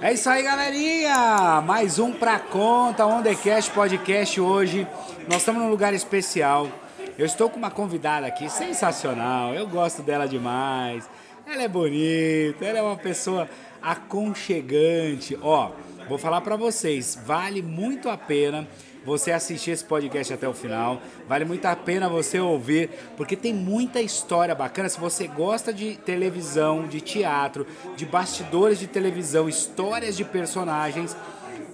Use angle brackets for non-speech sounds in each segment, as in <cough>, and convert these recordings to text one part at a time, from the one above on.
É isso aí, galerinha! Mais um pra conta, Ondecast Podcast hoje. Nós estamos num lugar especial. Eu estou com uma convidada aqui sensacional. Eu gosto dela demais. Ela é bonita, ela é uma pessoa aconchegante. Ó, vou falar pra vocês, vale muito a pena você assistir esse podcast até o final. Vale muito a pena você ouvir, porque tem muita história bacana. Se você gosta de televisão, de teatro, de bastidores de televisão, histórias de personagens,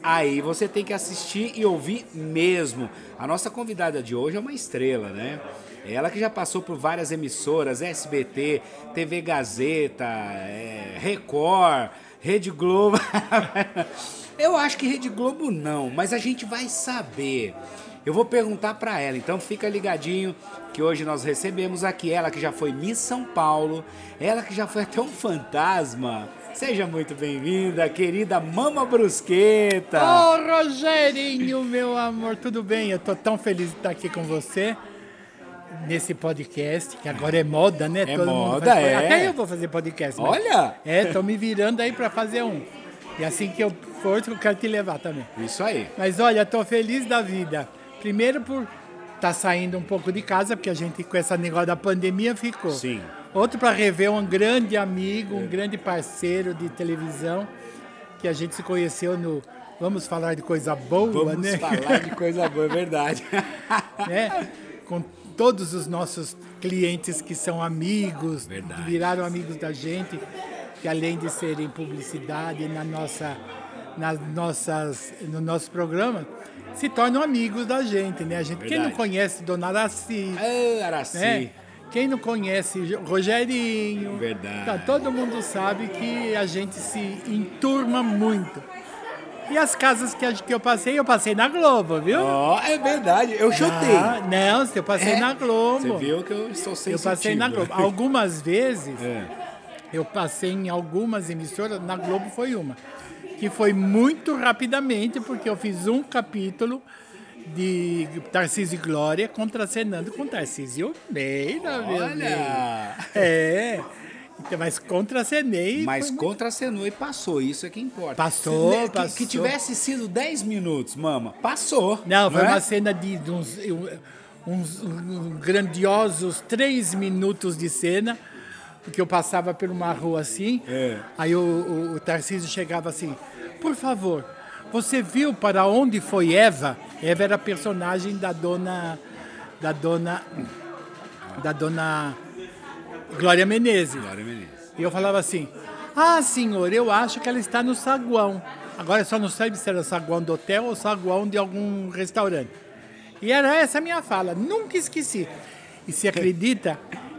aí você tem que assistir e ouvir mesmo. A nossa convidada de hoje é uma estrela, né? Ela que já passou por várias emissoras, SBT, TV Gazeta, é, Record, Rede Globo. <laughs> Eu acho que Rede Globo não, mas a gente vai saber. Eu vou perguntar para ela, então fica ligadinho que hoje nós recebemos aqui ela que já foi Miss São Paulo, ela que já foi até um fantasma. Seja muito bem-vinda, querida Mama Brusqueta. Ô, oh, Rogerinho, meu amor, tudo bem? Eu tô tão feliz de estar aqui com você nesse podcast, que agora é moda, né? É Todo moda, faz... é. Até eu vou fazer podcast. Olha! É, tô me virando aí para fazer um. E assim que eu for, eu quero te levar também. Isso aí. Mas olha, tô feliz da vida. Primeiro por estar tá saindo um pouco de casa, porque a gente com esse negócio da pandemia ficou. Sim. Outro para rever um grande amigo, um grande parceiro de televisão, que a gente se conheceu no Vamos falar de coisa boa, Vamos né? Vamos falar de coisa boa, é verdade. <laughs> né? <laughs> Com todos os nossos clientes que são amigos, verdade. viraram amigos da gente que além de serem publicidade na nossa, nas nossas, no nosso programa, se tornam amigos da gente, né? A gente, quem não conhece Dona Araci, ah, Araci. Né? quem não conhece Rogerinho, Verdade. Tá, todo mundo sabe que a gente se enturma muito. E as casas que, que eu passei, eu passei na Globo, viu? Oh, é verdade, eu chutei. Ah, não, eu passei é? na Globo. Você viu que eu estou sensitivo. Eu passei na Globo. Algumas <laughs> vezes, é. eu passei em algumas emissoras, na Globo foi uma. Que foi muito rapidamente, porque eu fiz um capítulo de Tarcísio e Glória contracenando com Tarcísio Meira, meu Olha! É. <laughs> Mas contracenei. Mas contracenou e passou, isso é que importa. Passou, que, passou. Que tivesse sido 10 minutos, mama, passou. Não, não foi é? uma cena de, de uns, uns, uns, grandiosos três minutos de cena, porque eu passava por uma rua assim, é. aí o, o, o Tarcísio chegava assim, por favor, você viu para onde foi Eva? Eva era a personagem da dona. Da dona. Da dona. Glória Menezes. Glória Menezes. E eu falava assim: Ah, senhor, eu acho que ela está no saguão. Agora só não sei se era o saguão do hotel ou saguão de algum restaurante. E era essa a minha fala, nunca esqueci. E se acredita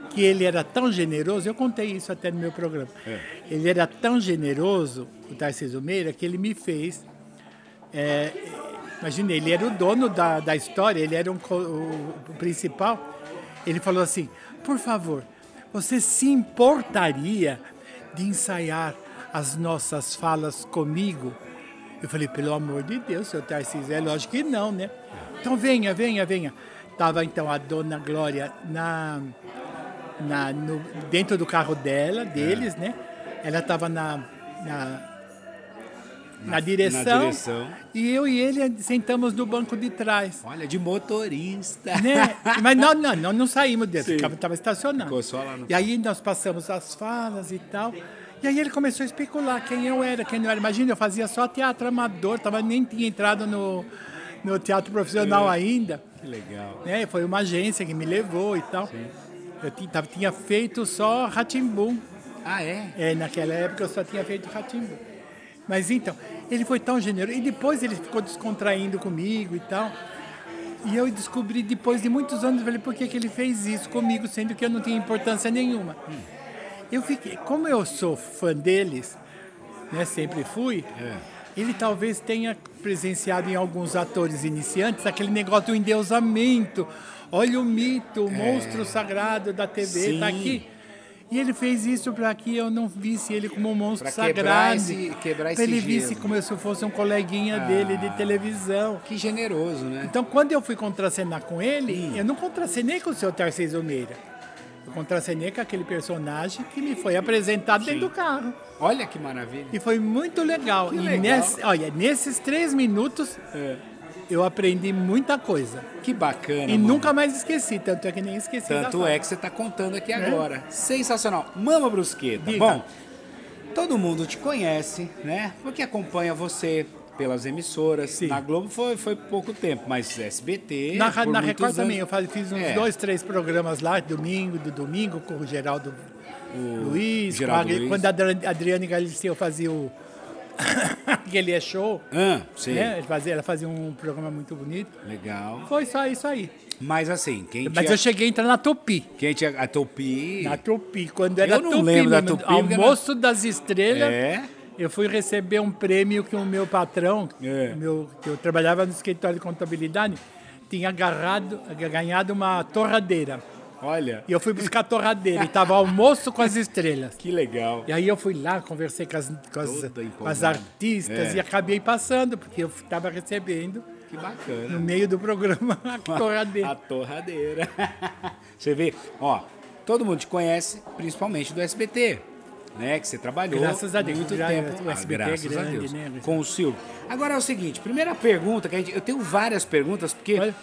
que ele era tão generoso, eu contei isso até no meu programa. É. Ele era tão generoso, o Tarcísio Meira, que ele me fez. É, imagina, ele era o dono da, da história, ele era um, o, o principal. Ele falou assim: por favor, você se importaria de ensaiar as nossas falas comigo? Eu falei, pelo amor de Deus, seu Tarcísio, é lógico que não, né? Então venha, venha, venha. Tava então a dona Glória na, na, no, dentro do carro dela, deles, é. né? Ela estava na, na, na, direção, na direção. E eu e ele sentamos no banco de trás. Olha, de motorista. Né? <laughs> Mas não, não, não, não saímos dentro, estava estacionado. Ficou só lá no... E aí nós passamos as falas e tal. E aí ele começou a especular quem eu era, quem não era. Imagina, eu fazia só teatro amador, tava, nem tinha entrado no, no teatro profissional é. ainda. Que legal. Né? Foi uma agência que me levou e tal. Sim. Eu tinha, tinha feito só Ratimbum. Ah, é? É, naquela época eu só tinha feito Ratimbum. Mas então, ele foi tão generoso. E depois ele ficou descontraindo comigo e tal. E eu descobri depois de muitos anos, falei, por que, que ele fez isso comigo, sendo que eu não tinha importância nenhuma. Hum. Eu fiquei, como eu sou fã deles, né, sempre fui, é. ele talvez tenha presenciado em alguns atores iniciantes aquele negócio do endeusamento. Olha o mito, o É. monstro sagrado da TV, está aqui. E ele fez isso para que eu não visse ele como um monstro Pra quebrar sagrado. esse- quebrar esse ele visse gelo. como se eu fosse um coleguinha dele de televisão. Que generoso, né? Então, quando eu fui contracenar com ele, eu não contracenei com o seu Tarcísio Meira. Eu contracenei com aquele personagem que me foi apresentado dentro do carro. Olha que maravilha. E foi muito legal. Que e legal. nesse- olha, nesses três minutos, É. eu aprendi muita coisa. Que bacana. E mano. nunca mais esqueci, tanto é que nem esqueci. Tanto é que você está contando aqui agora. Sensacional. Mama Brusqueta. Diga. Bom, todo mundo te conhece, né? Porque acompanha você pelas emissoras. Sim. Na Globo foi, foi pouco tempo, mas SBT. Na, por na Record também, eu anos. fiz uns É. dois, três programas lá, domingo, do domingo, com o Geraldo Luiz, com Geraldo a- Luiz. quando a Adri- Adriane Galisteu fazia o. <coughs> aquele é show. Ah, sim. né? Ele fazia- ela fazia um programa muito bonito. Legal. Foi só isso aí. Mas assim, quem Mas tinha, eu cheguei a entrar na Tupi. quem tinha a Tupi... Na Tupi, quando era Eu não Tupi, lembro da Tupi, Almoço das Estrelas. É? Eu fui receber um prêmio que o meu patrão, É. meu, que eu trabalhava no escritório de contabilidade, tinha agarrado, ganhado uma torradeira. Olha, E eu fui buscar a torradeira. E tava almoço com as estrelas. que legal. E aí eu fui lá, conversei com as, com as, com as artistas É. e acabei passando, porque eu estava recebendo, Que bacana. no meio do programa, <laughs> a torradeira. A torradeira. <laughs> Você vê, ó, todo mundo te conhece, principalmente do SBT, né? Que você trabalhou Graças a Deus, muito gra- tempo. o Ah, SBT é graças a grande, Deus. né? Com o Silvio. Agora é o seguinte, primeira pergunta, que a gente, eu tenho várias perguntas, porque... Eu-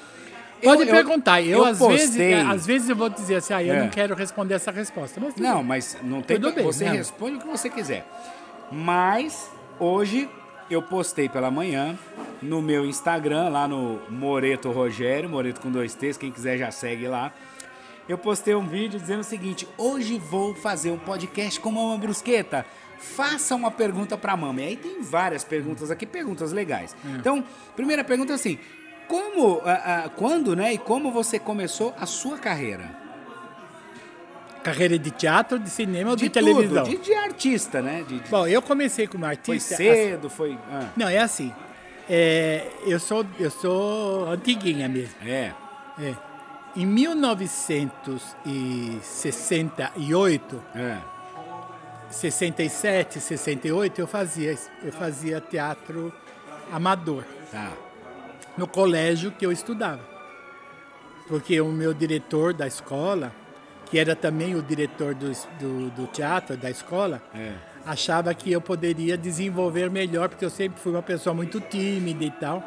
Pode eu- perguntar. Eu, eu às, postei- vezes, é, às vezes eu vou dizer assim, ah, eu É. não quero responder essa resposta. Mas Não, bem. mas não tem Tudo bem, Você não. responde o que você quiser. Mas hoje eu postei pela manhã no meu Instagram, lá no Moreto Rogério, Moreto com dois T's, quem quiser já segue lá. Eu postei um vídeo dizendo o seguinte: hoje vou fazer um podcast com Mama Brusqueta. Faça uma pergunta pra mama. E aí tem várias perguntas aqui, perguntas legais. É. Então, primeira pergunta é assim: como, quando, né, e como você começou a sua carreira? Carreira de teatro, de cinema ou de, De televisão? tudo, de, de artista, né? De, Bom, eu comecei como Foi artista. cedo, foi. ah, Não, é assim. É, eu, sou, eu sou antiguinha mesmo. é. É. Em 1968, É. 67, 68, eu fazia, eu fazia teatro amador Tá. No colégio que eu estudava. Porque o meu diretor da escola, que era também o diretor do, do, do teatro da escola, É. achava que eu poderia desenvolver melhor, porque eu sempre fui uma pessoa muito tímida e tal.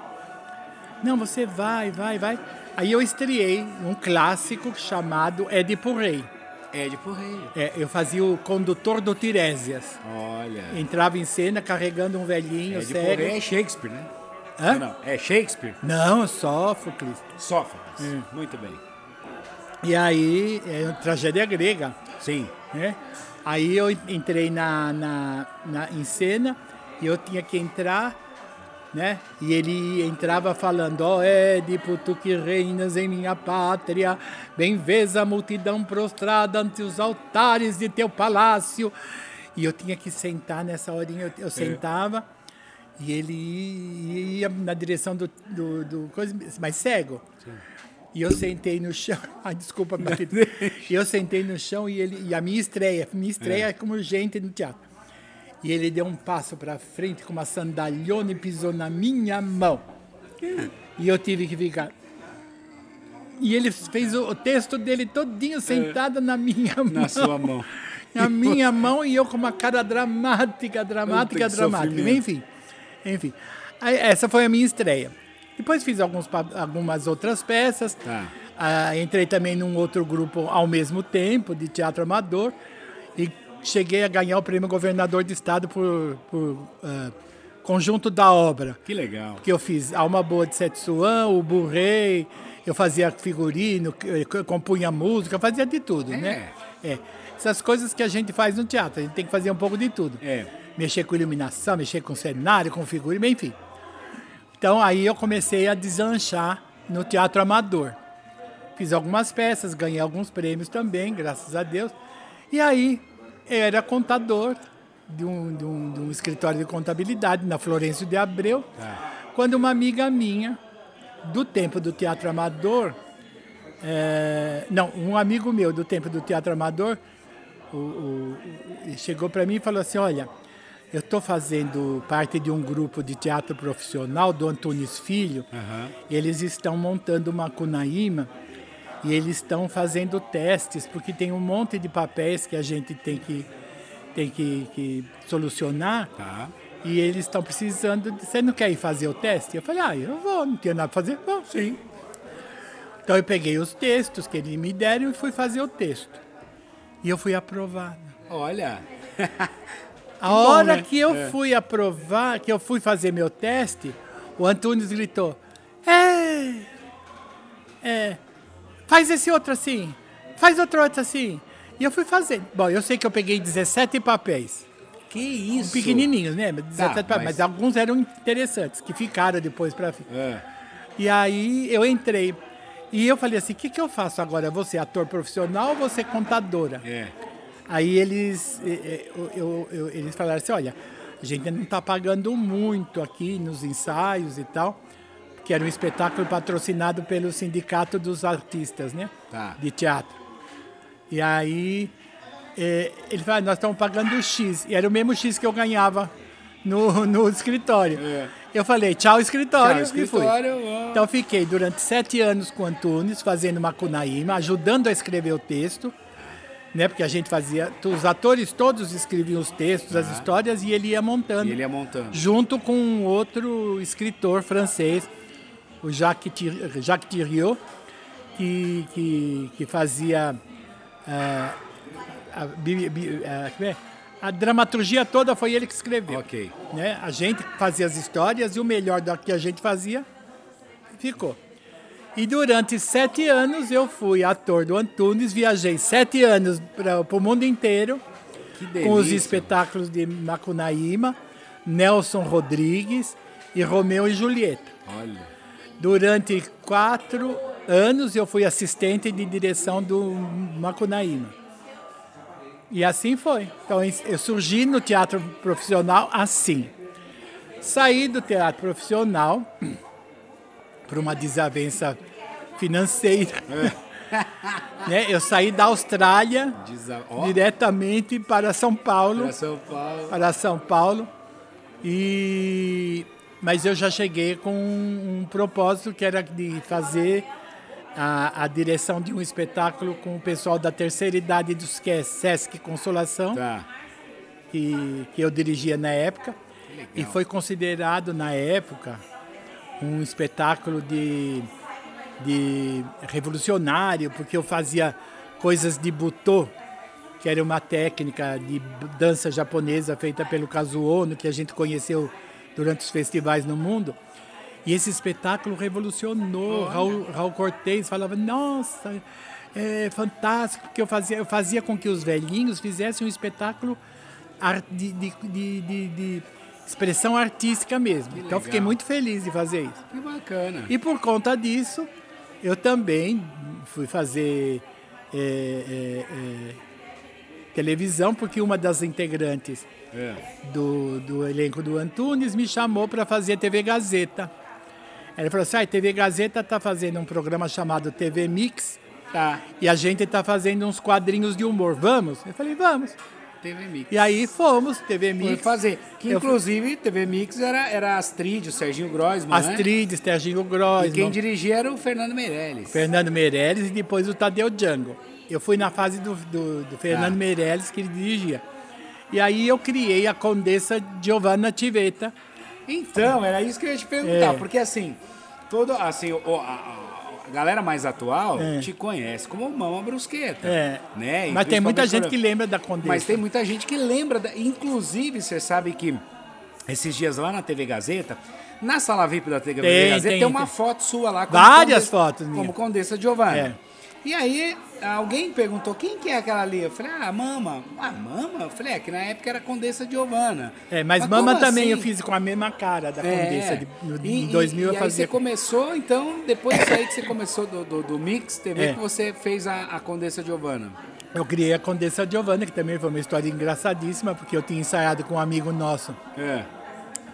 Não, você vai, vai, vai. Aí eu estreiei um clássico chamado Édipo Rei. Édipo Rei. É, eu fazia o condutor do Tiresias. Olha. Entrava em cena carregando um velhinho Édipo cego. Rei é Shakespeare, né? Hã? Não, é Shakespeare? Não, Sófocles. Sófocles. É. Muito bem. E aí, é uma tragédia grega. Sim. né? Aí eu entrei na, na, na, em cena e eu tinha que entrar, né? E ele entrava falando, ó Édipo, tu que reinas em minha pátria, bem vês a multidão prostrada ante os altares de teu palácio. E eu tinha que sentar nessa horinha, eu, eu sentava e ele ia na direção do, do, do coisa, mas cego. E eu sentei no chão. <laughs> Ai, desculpa, querido. E eu sentei no chão e ele. E a minha estreia, minha estreia é como gente no teatro. E ele deu um passo para frente com uma sandalhona e pisou na minha mão. E eu tive que ficar. E ele fez o, o texto dele todinho sentado na minha mão. Na sua mão. <laughs> Na minha mão e eu com uma cara dramática, dramática, dramática. Enfim, enfim. Essa foi a minha estreia. Depois fiz alguns, algumas outras peças. Tá. Ah, entrei também num outro grupo ao mesmo tempo, de teatro amador. E cheguei a ganhar o prêmio governador de estado por, por ah, conjunto da obra. Que legal. Que eu fiz Alma Boa de Setsuan, o Burrei, eu fazia figurino, eu compunha música, fazia de tudo, né? É. Essas coisas que a gente faz no teatro, a gente tem que fazer um pouco de tudo. É. Mexer com iluminação, mexer com cenário, com figurino, enfim. Então aí eu comecei a deslanchar no teatro amador. Fiz algumas peças, ganhei alguns prêmios também, graças a Deus. E aí eu era contador de um, de um, de um escritório de contabilidade na Florencio de Abreu, Tá. quando uma amiga minha, do tempo do teatro amador, é, não, um amigo meu do tempo do teatro amador o, o- chegou para mim e falou assim, olha, eu estou fazendo parte de um grupo de teatro profissional do Antunes Filho. Aham. Eles estão montando uma Cunaíma e eles estão fazendo testes, porque tem um monte de papéis que a gente tem que, tem que, que solucionar. Tá. E eles estão precisando. De, Você não quer ir fazer o teste? Eu falei, ah, eu vou, não tinha nada para fazer. Vou, sim. Então eu peguei os textos que eles me deram e fui fazer o texto. E eu fui aprovado. Olha. <laughs> A bom, hora né? que eu É. fui aprovar, que eu fui fazer meu teste, o Antunes gritou: É! É! Faz esse outro assim! Faz outro outro assim! E eu fui fazer. Bom, eu sei que eu peguei 17 papéis. Que isso? Pequenininhos, né? 17 papéis, mas- mas... alguns eram interessantes, que ficaram depois para. É. E aí eu entrei. E eu falei assim: o que, que eu faço agora? Você ator profissional ou você contadora? É. Aí eles, eu- eu- eles falaram assim, olha, a gente não está pagando muito aqui nos ensaios e tal, que era um espetáculo patrocinado pelo Sindicato dos Artistas, né? Tá. De teatro. E aí eh, ele falou, "Ah, nós estamos pagando X. E era o mesmo X que eu ganhava no, no escritório. É. Eu falei, tchau escritório, Tchau, e fui. escritório, ó. Então fiquei durante sete anos com o Antunes, fazendo Macunaíma, ajudando a escrever o texto, né? Porque a gente fazia, os atores todos escreviam os textos, as histórias e ele ia montando, E ele ia montando. junto com um outro escritor francês, o Jacques, Jacques Thiriot, que, que, que fazia ah, a, ah, como é? a dramaturgia toda foi ele que escreveu Ok. né? A gente fazia as histórias e o melhor da que a gente fazia ficou. E durante sete anos eu fui ator do Antunes, viajei sete anos para o mundo inteiro com os espetáculos de Macunaíma, Nelson Rodrigues e Romeu e Julieta. Olha. Durante quatro anos eu fui assistente de direção do Macunaíma. E assim foi. Então eu surgi no teatro profissional assim. Saí do teatro profissional por uma desavença financeira. <laughs> né? Eu saí da Austrália Desa... Ó, diretamente para São Paulo pra São Paulo. para São Paulo. E mas eu já cheguei com um, propósito que era de fazer a, a direção de um espetáculo com o pessoal da terceira idade dos que Sesc Consolação, Tá. que, que eu dirigia na época. E foi considerado na época um espetáculo de, de revolucionário, porque eu fazia coisas de butô, que era uma técnica de dança japonesa feita pelo Kazuo Ono, que a gente conheceu durante os festivais no mundo. E esse espetáculo revolucionou. Raul, Raul Cortez falava, nossa, é fantástico, porque eu fazia, eu fazia com que os velhinhos fizessem um espetáculo de, de, de- de expressão artística mesmo. então legal. fiquei muito feliz de fazer isso. Que bacana. E por conta disso, eu também fui fazer é, é, é, televisão, porque uma das integrantes É. do, do elenco do Antunes me chamou para fazer TV Gazeta. Ela falou assim: ah, TV Gazeta está fazendo um programa chamado TV Mix Tá. e a gente está fazendo uns quadrinhos de humor. Vamos? Eu falei: vamos. TV Mix. E aí fomos, TV Foi Mix. fazer. Que Eu- inclusive TV Mix era, era Astrid, o Serginho Grossman, né? Astrid, Serginho E Grossman. quem dirigia era o Fernando Meirelles. Fernando Meirelles e depois o Tadeu Django. Eu fui na fase do, do, do Fernando Ah. Meirelles que ele dirigia. E aí eu criei a Condessa Giovanna Tiveta. Então, era isso que eu ia te perguntar. É. Porque assim, todo, assim, o- a galera mais atual É. te conhece como Mama Brusqueta. É. Né? E Mas tem muita gente que lembra da Condessa. Mas tem muita gente que lembra. Da... Inclusive, você sabe que esses dias lá na TV Gazeta, na sala VIP da TV Tem, Gazeta, tem, tem, uma tem. foto sua lá. Várias Condessa- fotos minhas. Como Condessa Giovanna. É. E aí, alguém perguntou quem que é aquela ali? Eu falei, ah, a Mama. Ah, Mama? Eu falei, é que na época era Condessa Giovanna. É, mas, Mama como também assim? eu fiz com a mesma cara da É. Condessa. De, no, E- em 2000 e, eu e fazia. aí você começou, então, depois disso aí que você começou do, do, do Mix TV, É. que você fez a, a Condessa Giovanna. Eu criei a Condessa Giovanna, que também foi uma história engraçadíssima, porque eu tinha ensaiado com um amigo nosso É.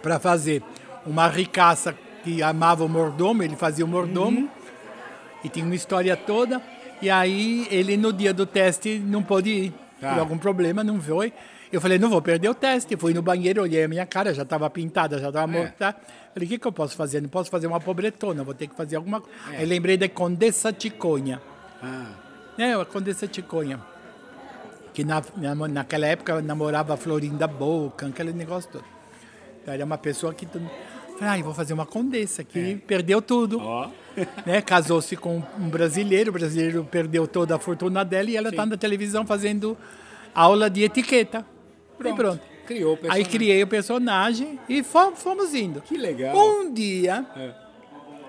para fazer uma ricaça que amava o mordomo, ele fazia o mordomo, Uhum. e tinha uma história toda. E aí ele no dia do teste não pôde ir. Tá. por algum problema, não foi. Eu falei, não vou perder o teste. Fui no banheiro, olhei a minha cara, já estava pintada, já estava É. morta. Falei, o que, que eu posso fazer? Não posso fazer uma pobretona, vou ter que fazer alguma coisa. É. Aí lembrei da Condessa Ticonha. Ah, É, a Condessa Ticonha. Que na, na- naquela época namorava a Florinda Boca, aquele negócio todo. Então era uma pessoa que. Falei, ah, vou fazer uma condessa, que perdeu tudo. É. ó. <laughs> Né? Casou-se com um brasileiro, o brasileiro perdeu toda a fortuna dela e ela está na televisão fazendo aula de etiqueta. E pronto. Criou o Aí personagem. criei o personagem e fom- fomos indo. Que legal. Um dia É.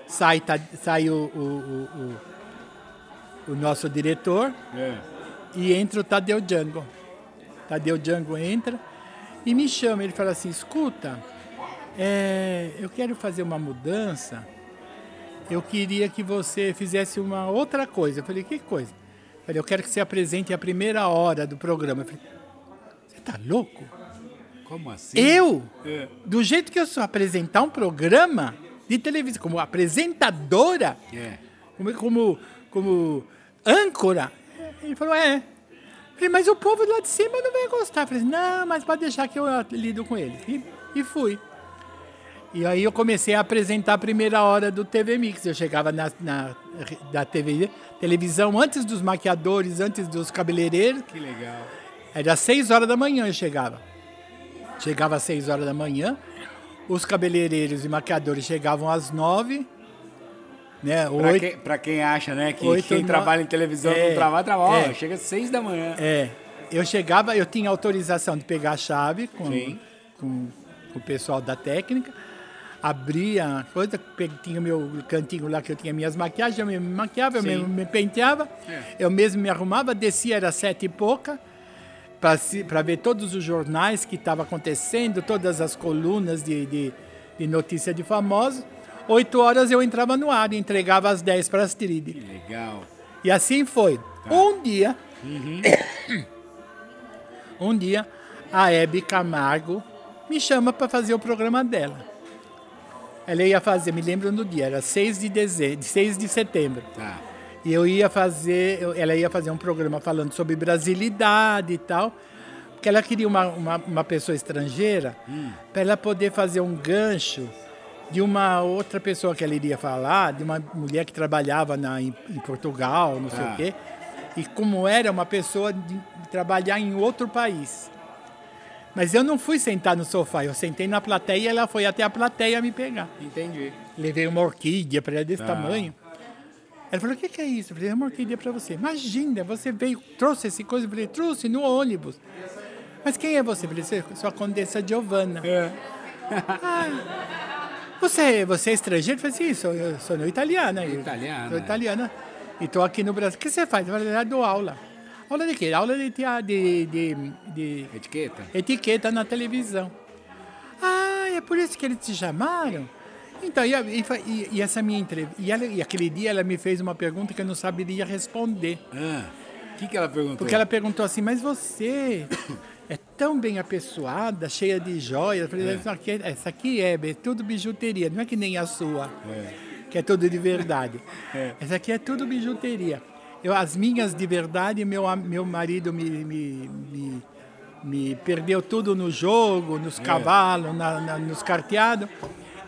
sai, tá- sai o, o- o- o- o nosso diretor É. e entra o Tadeu Django. Tadeu Django entra e me chama. Ele fala assim: escuta, é, eu quero fazer uma mudança. Eu queria que você fizesse uma outra coisa. Eu falei: que coisa? Eu falei: eu quero que você apresente a primeira hora do programa. Eu falei: você tá louco? Como assim? Eu? É. Do jeito que eu sou apresentar um programa de televisão, como apresentadora, É. como, como, como âncora. Ele falou, é. Falei, mas o povo lá de cima não vai gostar. Falei, não, mas pode deixar que eu lido com eles. E, e fui. E aí eu comecei a apresentar a primeira hora do TV Mix. Eu chegava na, na da TV, televisão antes dos maquiadores, antes dos cabeleireiros. Que legal. Era às 6 horas da manhã eu chegava. Chegava às 6 horas da manhã. Os cabeleireiros e maquiadores chegavam às 9. Né? Pra, Oito- quem, pra quem acha, né, que Oito, quem no- trabalha em televisão É, não trabalha, trabalha. Ó, é. chega às seis da manhã. É, eu chegava, eu tinha autorização de pegar a chave com, Sim. com, com o pessoal da técnica, abria coisa, tinha meu cantinho lá que eu tinha minhas maquiagens, eu me maquiava, eu me, me penteava, É. eu mesmo me arrumava, descia, era sete e pouca, para ver todos os jornais que estavam acontecendo, todas as colunas de, de, de notícia de famosos. Oito horas eu entrava no ar e entregava às dez para a Astrid. Que legal. E assim foi. Tá. Um dia, Uhum. <coughs> um dia, a Hebe Camargo me chama para fazer o programa dela. Ela ia fazer, me lembro no dia, era 6 de dezembro, 6 de setembro. Tá. E eu ia fazer, ela ia fazer um programa falando sobre brasilidade e tal, porque ela queria uma, uma, uma pessoa estrangeira para ela poder fazer um gancho de uma outra pessoa que ela iria falar, de uma mulher que trabalhava na, em, em Portugal, não sei Ah. o quê, e como era uma pessoa de trabalhar em outro país. Mas eu não fui sentar no sofá, eu sentei na plateia e ela foi até a plateia me pegar. Entendi. Levei uma orquídea para ela desse Tá. tamanho. Ela falou, o que, que é isso? Eu falei, é uma orquídea para você. Imagina, você veio, trouxe esse coisa. Eu falei, trouxe no ônibus. Mas quem é você? Eu falei, "Sou- sou a Condessa Giovanna. É. Você, você é estrangeiro? Eu falei, sim, sou, eu sou italiana. Eu- Italiana. Sou italiana. E estou aqui no Brasil. O que você faz? Eu falei, eu dou aula. Aula de quê? Aula de, de, de, de Etiqueta? etiqueta na televisão. Ah, é por isso que eles te chamaram? Então, e, e e- essa minha entrevista. E, ela- e aquele dia ela me fez uma pergunta que eu não saberia responder. Ah, o que, que ela perguntou? Porque ela perguntou assim, mas você é tão bem apessoada, cheia de joias. Eu falei, essa, aqui, é- essa aqui é, é tudo bijuteria, não é que nem a sua, que é tudo de verdade. É. Essa aqui é tudo bijuteria. Eu, as minhas de verdade, meu, meu marido me, me, me, me perdeu tudo no jogo, nos É. cavalos, na- na- nos carteados,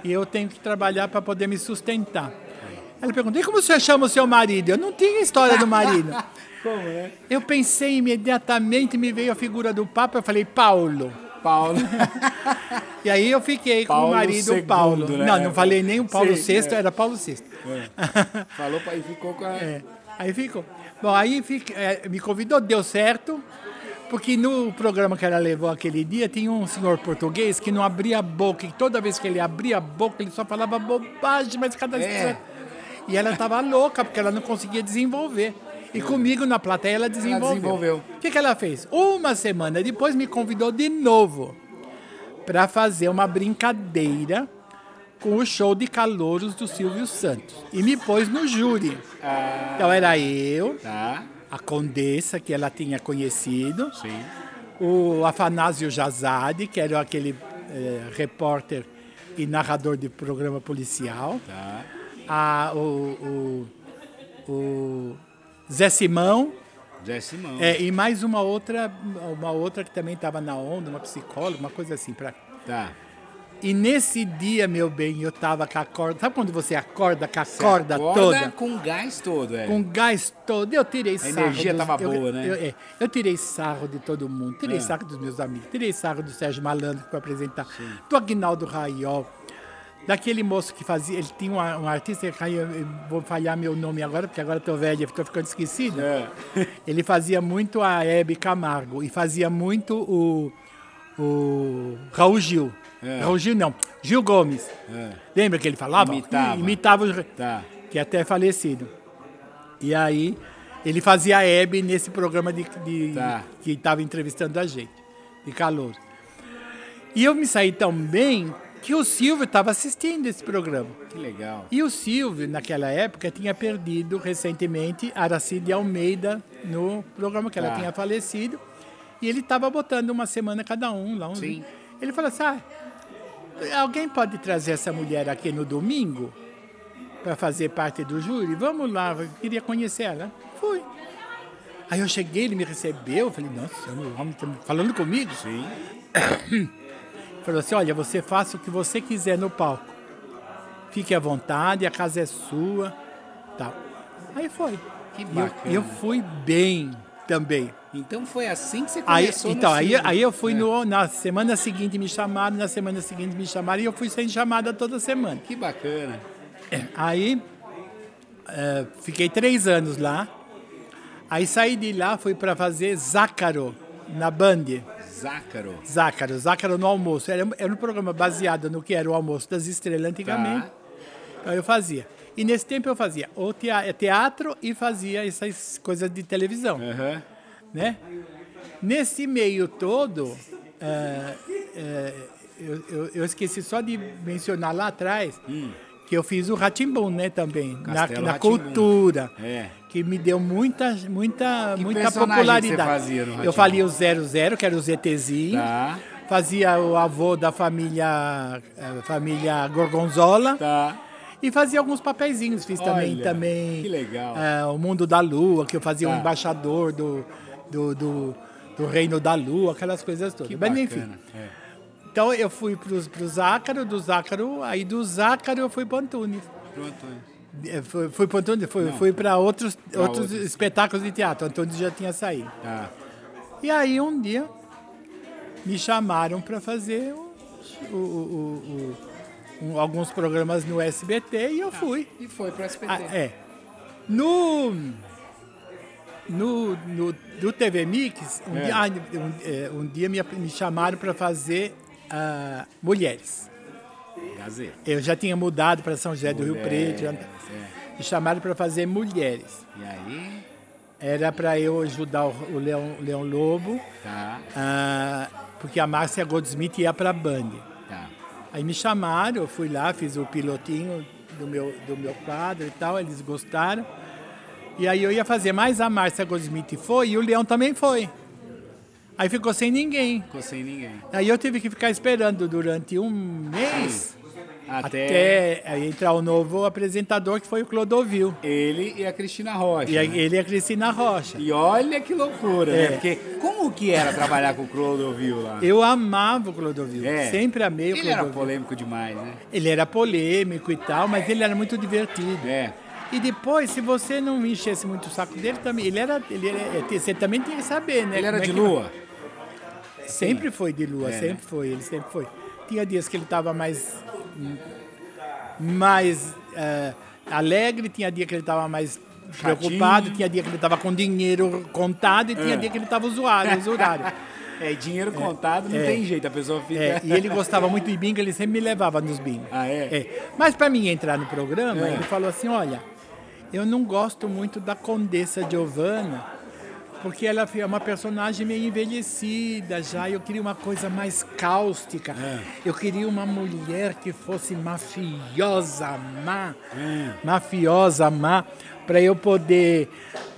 e eu tenho que trabalhar para poder me sustentar. Ela perguntou, e como você chama o seu marido? Eu não tinha história do marido. <laughs> Como, né? Eu pensei imediatamente, me veio a figura do Papa, eu falei, Paulo. Paulo. <laughs> E aí eu fiquei com Paulo o marido Paulo. né? Não, não falei nem o Paulo Sim, VI, é. era Paulo VI. Falou pra, e ficou com a... É. Aí ficou. Bom, aí fica- é, me convidou, deu certo, porque no programa que ela levou aquele dia tinha um senhor português que não abria a boca, e toda vez que ele abria a boca ele só falava bobagem, mas cada É. E ela estava louca, porque ela não conseguia desenvolver. E comigo na plateia ela desenvolveu. desenvolveu. O que, que ela fez? Uma semana depois me convidou de novo para fazer uma brincadeira com o show de calouros do Silvio Santos. E me pôs no júri. Ah, Então era eu, tá. a Condessa, que ela tinha conhecido, Sim. o Afanásio Jazade, que era aquele eh, repórter e narrador de programa policial, Tá. a, o, o, o Zé Simão, Zé Simão. É, e mais uma outra, uma outra que também estava na onda, uma psicóloga, uma coisa assim. Pra... Tá. E nesse dia, meu bem, eu tava com a corda. Sabe quando você acorda com a Você corda toda? com gás todo, é. Com gás todo. Eu tirei sarro. energia dos- tava eu- boa, né? Eu, é, eu tirei sarro de todo mundo. Tirei É. sarro dos meus amigos. Tirei sarro do Sérgio Malandro que foi apresentar. Do Aguinaldo Raiol. Daquele moço que fazia. Ele tinha uma- um, artista, eu eu vou falhar meu nome agora, porque agora eu tô velha, estou ficando esquecido. É. <laughs> Ele fazia muito a Hebe Camargo e fazia muito o, o Raul Gil. É. Raul Gil não, Gil Gomes. É. Lembra que ele falava? Imitava. Imitava o Tá. que até é falecido. E aí ele fazia a Hebe nesse programa de, de- Tá. que estava entrevistando a gente, de calor. E eu me saí tão bem que o Silvio estava assistindo esse programa. Que legal. E o Silvio, naquela época, tinha perdido recentemente Aracide Almeida no programa que ela Tá. tinha falecido. E ele estava botando uma semana cada um lá. Um... Sim. Ele falou assim: ah, alguém pode trazer essa mulher aqui no domingo para fazer parte do júri? Vamos lá, eu queria conhecer ela. Fui. Aí eu cheguei, ele me recebeu, eu falei, nossa, o homem tá falando comigo? Sim. <coughs> Falou assim: olha, você faça o que você quiser no palco. Fique à vontade, a casa é sua. Tal. Aí foi. Que E eu, bacana. eu fui bem também. Então foi assim que você Aí, começou no então, aí, aí eu fui É. no, na semana seguinte me chamaram, na semana seguinte me chamaram e eu fui sendo chamada toda semana. Que bacana. Aí eh, fiquei três anos lá. Aí saí de lá, fui para fazer Zácaro na Band. Zácaro. Zácaro, Zácaro no almoço. Era, era um programa baseado no que era o almoço das estrelas antigamente. Tá. Então eu fazia. E nesse tempo eu fazia o tea- teatro e fazia essas coisas de televisão, Aham. né? Nesse meio todo, eh, eh, eu, eu- eu esqueci só de mencionar lá atrás que eu fiz o Ratimbum, né, também, na, Castelo na Rá-Tim-Bum. cultura. É. Que me deu muita, muita, Que muita popularidade. fazia eu fazia o 00, que era o ZTzinho. Tá. Fazia o avô da família, eh, família Gorgonzola. Tá. E fazia alguns papeizinhos. Fiz também, Olha, também que legal. eh, o Mundo da Lua, que eu fazia um Tá. embaixador do, do, do, do Reino da Lua, aquelas coisas todas. Que Mas bacana. enfim. É. Então eu fui pro, pro Zácaro, do Zácaro, aí do Zácaro eu fui para Antunes. Pronto. Eh, Fui, fui para Antunes, fui, Não. fui para outros, Pra outros outros. espetáculos de teatro. Antunes já tinha saído. Tá. E aí um dia me chamaram para fazer o- o- o- o- um- alguns programas no SBT e eu fui. E foi pro SPT. Ah, é. No, no, no, do TV Mix, um É. dia, um, é, um dia me, me chamaram para fazer ah, Mulheres. Gazeta. Eu já tinha mudado para São José do Rio Preto. já- Mulheres, é. me chamaram para fazer Mulheres. E aí? Era para eu ajudar o, o Leão, Leão Lobo, Tá. ah, porque a Márcia Goldsmith ia para a Band. Aí me chamaram, eu fui lá, fiz o pilotinho do meu, do meu quadro e tal, eles gostaram. E aí eu ia fazer, mas a Márcia Goldsmith foi e o Leão também foi. Aí ficou sem ninguém. Ficou sem ninguém. Aí eu tive que ficar esperando durante um mês Até, até entrar o novo apresentador, que foi o Clodovil. ele e a Cristina Rocha. E aí né? ele e a Cristina Rocha. E olha que loucura, É. né? Porque como que era trabalhar com o Clodovil lá? Eu amava o Clodovil, É. sempre amei o Ele era Clodovil. polêmico demais, né? Ele era polêmico e tal, mas ele era muito divertido. É. E depois, se você não enchesse muito o saco dele também, ele era, ele era, é, você também tinha que saber, né? Ele era como é de que- lua? Sempre foi de lua, É, sempre né? foi, ele sempre foi. Tinha dias que ele estava mais mais eh, alegre, tinha dia que ele estava mais preocupado, tinha dia que ele estava com dinheiro contado e tinha É. dia que ele estava usuário, usurário. <laughs> É, dinheiro contado não É. tem jeito, a pessoa fica. É, e ele gostava muito de bingo, ele sempre me levava nos bingos. Ah, é? É. Mas para mim entrar no programa, É. ele falou assim: olha, eu não gosto muito da Condessa Giovanna, porque ela é uma personagem meio envelhecida já. Eu queria uma coisa mais cáustica. É. Eu queria uma mulher que fosse mafiosa, má, É. mafiosa, má, para eu poder,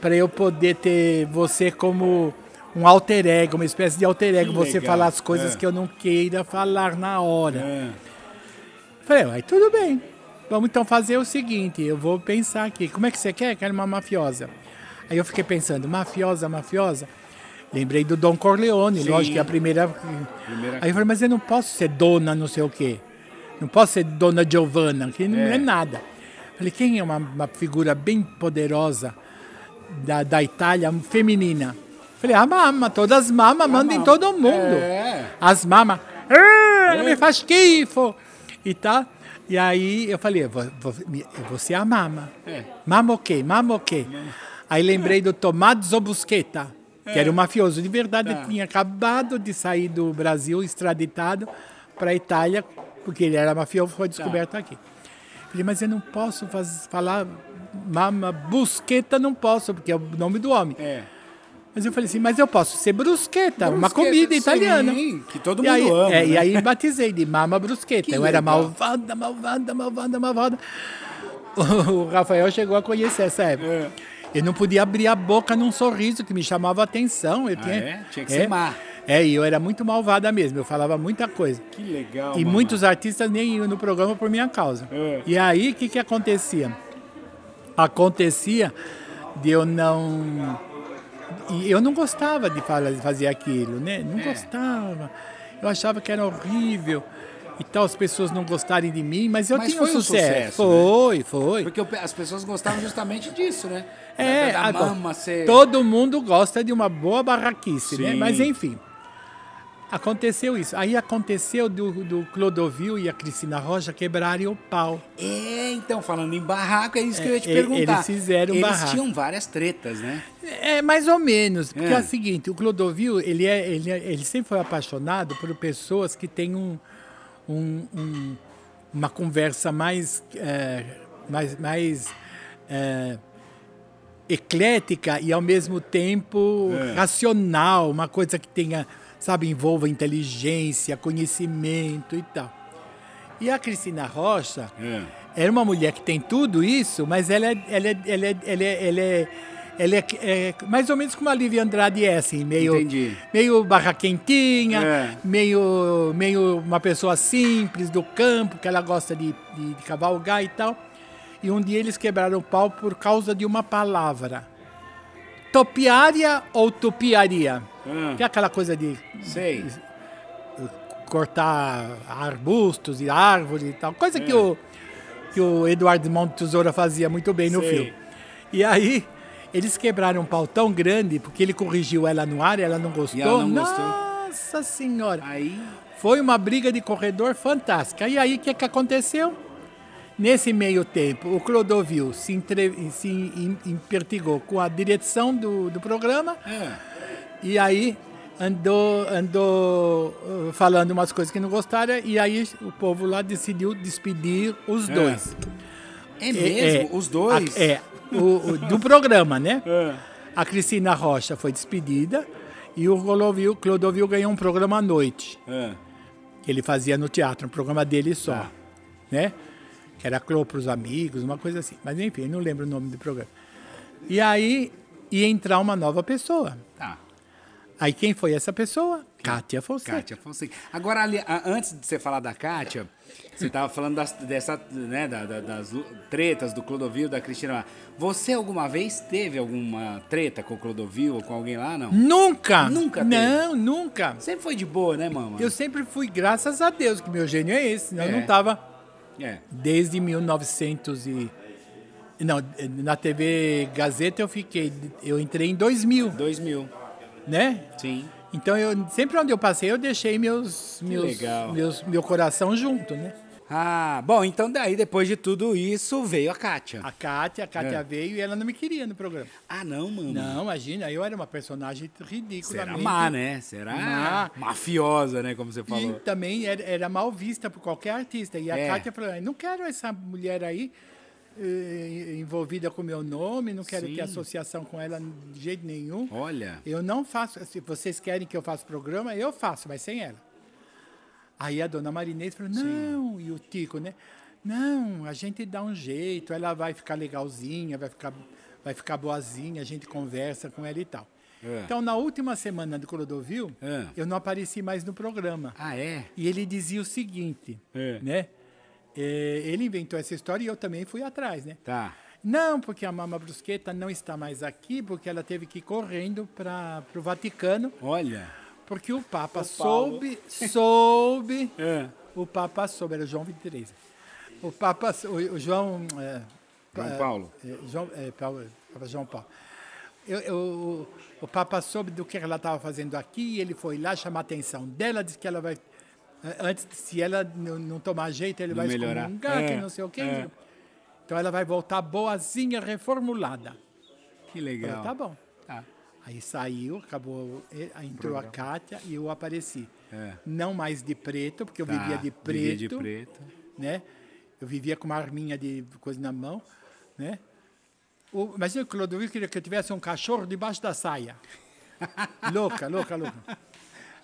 para eu poder ter você como um alter ego, uma espécie de alter ego, Que você legal. falar as coisas É. que eu não queira falar na hora. É. Falei, aí tudo bem. Vamos então fazer o seguinte, eu vou pensar aqui. Como é que você quer? Quero uma mafiosa. Aí eu fiquei pensando, mafiosa, mafiosa. Lembrei do Dom Corleone, Sim. lógico que é a primeira. Primeira- Aí eu falei, mas eu não posso ser dona não sei o quê. Não posso ser dona Giovanna, que não É. é nada. Falei, quem é uma, uma figura bem poderosa da, da Itália, feminina? Falei, a mama, todas as mamas mandam em todo mundo. É. As mamas, "Ah, ela me faz esquifo e tal. E aí eu falei, eu vou, vou, eu vou ser a mama. É. Mama o quê? Mama o quê? Aí lembrei do Tommaso Busquetta, que era um mafioso de verdade, Tá. tinha acabado de sair do Brasil, extraditado para a Itália, porque ele era mafioso, foi descoberto aqui. Falei, mas eu não posso faz- falar mama Busquetta, não posso, porque é o nome do homem. É. Mas eu falei assim, mas eu posso ser bruschetta, uma comida italiana. sim, que todo e aí, mundo ama, é, né? E aí batizei de Mama Bruschetta. Que eu era legal. malvada, malvada, malvada, malvada. <laughs> O Rafael chegou a conhecer essa época. É. Eu não podia abrir a boca num sorriso que me chamava a atenção. Eu tinha, é? Tinha que ser má. É, e eu era muito malvada mesmo, eu falava muita coisa. Que legal. E mamãe. muitos artistas nem iam no programa por minha causa. É. E aí, o que, que acontecia? Acontecia de eu não. E eu não gostava de fazer aquilo, né? Não É. gostava. Eu achava que era horrível e tal, as pessoas não gostarem de mim, mas eu Mas tinha um foi um sucesso. sucesso, foi, foi. Porque pe- as pessoas gostavam justamente disso, né? <laughs> É, da, da agora, mama ser... todo mundo gosta de uma boa barraquice, né? Sim. Mas enfim, aconteceu isso. Aí aconteceu do, do Clodovil e a Cristina Rocha quebrarem o pau. É, então, falando em barraco, é isso que eu ia te É, perguntar. eles fizeram Eles barraco. tinham várias tretas, né? É, mais ou menos. Porque é, É. o seguinte, o Clodovil, ele, é, ele, é- ele sempre foi apaixonado por pessoas que têm um, um- um- uma conversa mais, é, mais, mais é, eclética e ao mesmo tempo É. racional, uma coisa que tenha, sabe, envolva inteligência, conhecimento e tal. E a Cristina Rocha, É. era uma mulher que tem tudo isso, mas ela é, ela é, ela ela é, ela ela é- é mais ou menos como a Lívia Andrade é, assim, meio, Entendi. meio barra quentinha, É. meio, meio uma pessoa simples do campo, que ela gosta de, de, de cavalgar e tal. E um dia eles quebraram o pau por causa de uma palavra. Topiária ou tupiaria? Ah. Que é aquela coisa de Sei. cortar arbustos e árvores e tal. Coisa que, É. o, que o Eduardo Monte Tesoura fazia muito bem no Sei. filme. E aí, eles quebraram um pau tão grande, porque ele corrigiu ela no ar e ela não gostou. E ela não gostou. Nossa Senhora! Aí, Foi uma briga de corredor fantástica. E aí, o que, que aconteceu? Nesse meio tempo, o Clodovil se, entre, se im- impertigou com a direção do, do programa é. e aí andou, andou uh, falando umas coisas que não gostaram e aí o povo lá decidiu despedir os É. dois. É mesmo? É, Os dois? a- é, o, o- do programa, né? É. A Cristina Rocha foi despedida e o Clodovil, Clodovil ganhou um programa à noite, É. que ele fazia no teatro, um programa dele só, Tá. né? Que era Clô para os amigos, uma coisa assim. Mas enfim, não lembro o nome do programa. E aí ia entrar uma nova pessoa. Tá. Aí quem foi essa pessoa? Kátia Fonseca. Kátia Fonseca. Agora, ali, antes de você falar da Kátia, você estava falando das, dessa, né, da- da- das tretas do Clodovil, da Cristina. Você alguma vez teve alguma treta com o Clodovil ou com alguém lá, não? Nunca! Nunca teve? Não, nunca. Sempre foi de boa, né, mama? Eu sempre fui, graças a Deus, que meu gênio é esse. Senão É. eu não estava É. desde 1900 e... Não, na TV Gazeta eu fiquei... Eu entrei em 2000, 2000. né? Sim. Então, eu, sempre onde eu passei, eu deixei meus, meus, legal. meus, meu coração junto, né? Ah, bom, então daí, depois de tudo isso, veio a Kátia. A Kátia, a Kátia É. veio e ela não me queria no programa. Ah, não, mano. Não, imagina, eu era uma personagem ridícula. Será má, né? Será Má. mafiosa, né? Como você E falou. também era, era mal vista por qualquer artista. E a É. Kátia falou: não quero essa mulher aí envolvida com meu nome, não quero Sim. ter associação com ela de jeito nenhum. Olha. Eu não faço. Se vocês querem que eu faça programa, eu faço, mas sem ela. Aí a dona Marinês falou: não, e o Tico, né? Não, a gente dá um jeito, ela vai ficar legalzinha, vai ficar, vai ficar boazinha, a gente conversa com ela e tal. É. Então, na última semana do Clodovil, É. eu não apareci mais no programa. Ah, é? E ele dizia o seguinte, É. né? É, ele inventou essa história e eu também fui atrás, né? Tá. Não, porque a Mama Brusqueta não está mais aqui, porque ela teve que ir correndo para o Vaticano, Olha. porque o Papa soube, soube, <laughs> É. o Papa soube, era João 23. O Papa, o, o João... é, João é, Paulo. é, João, é, Paulo, Papa João Paulo. Eu- eu- o, o Papa soube do que ela estava fazendo aqui, e ele foi lá chamar a atenção dela, disse que ela vai... Antes, se ela não, tomar jeito, ele Não vai melhorar. excomungar, que É, não sei o quê. é. Então ela vai voltar boazinha, reformulada. Que Eu falei, legal. tá bom. Tá. Aí saiu, acabou, entrou a Kátia e eu apareci. É. Não mais de preto, porque eu Tá, vivia de preto, vivia de preto. né? Eu vivia com uma arminha de coisa na mão, né? O, imagina que o Clodovis queria que eu tivesse um cachorro debaixo da saia. <laughs> louca, louca, louca.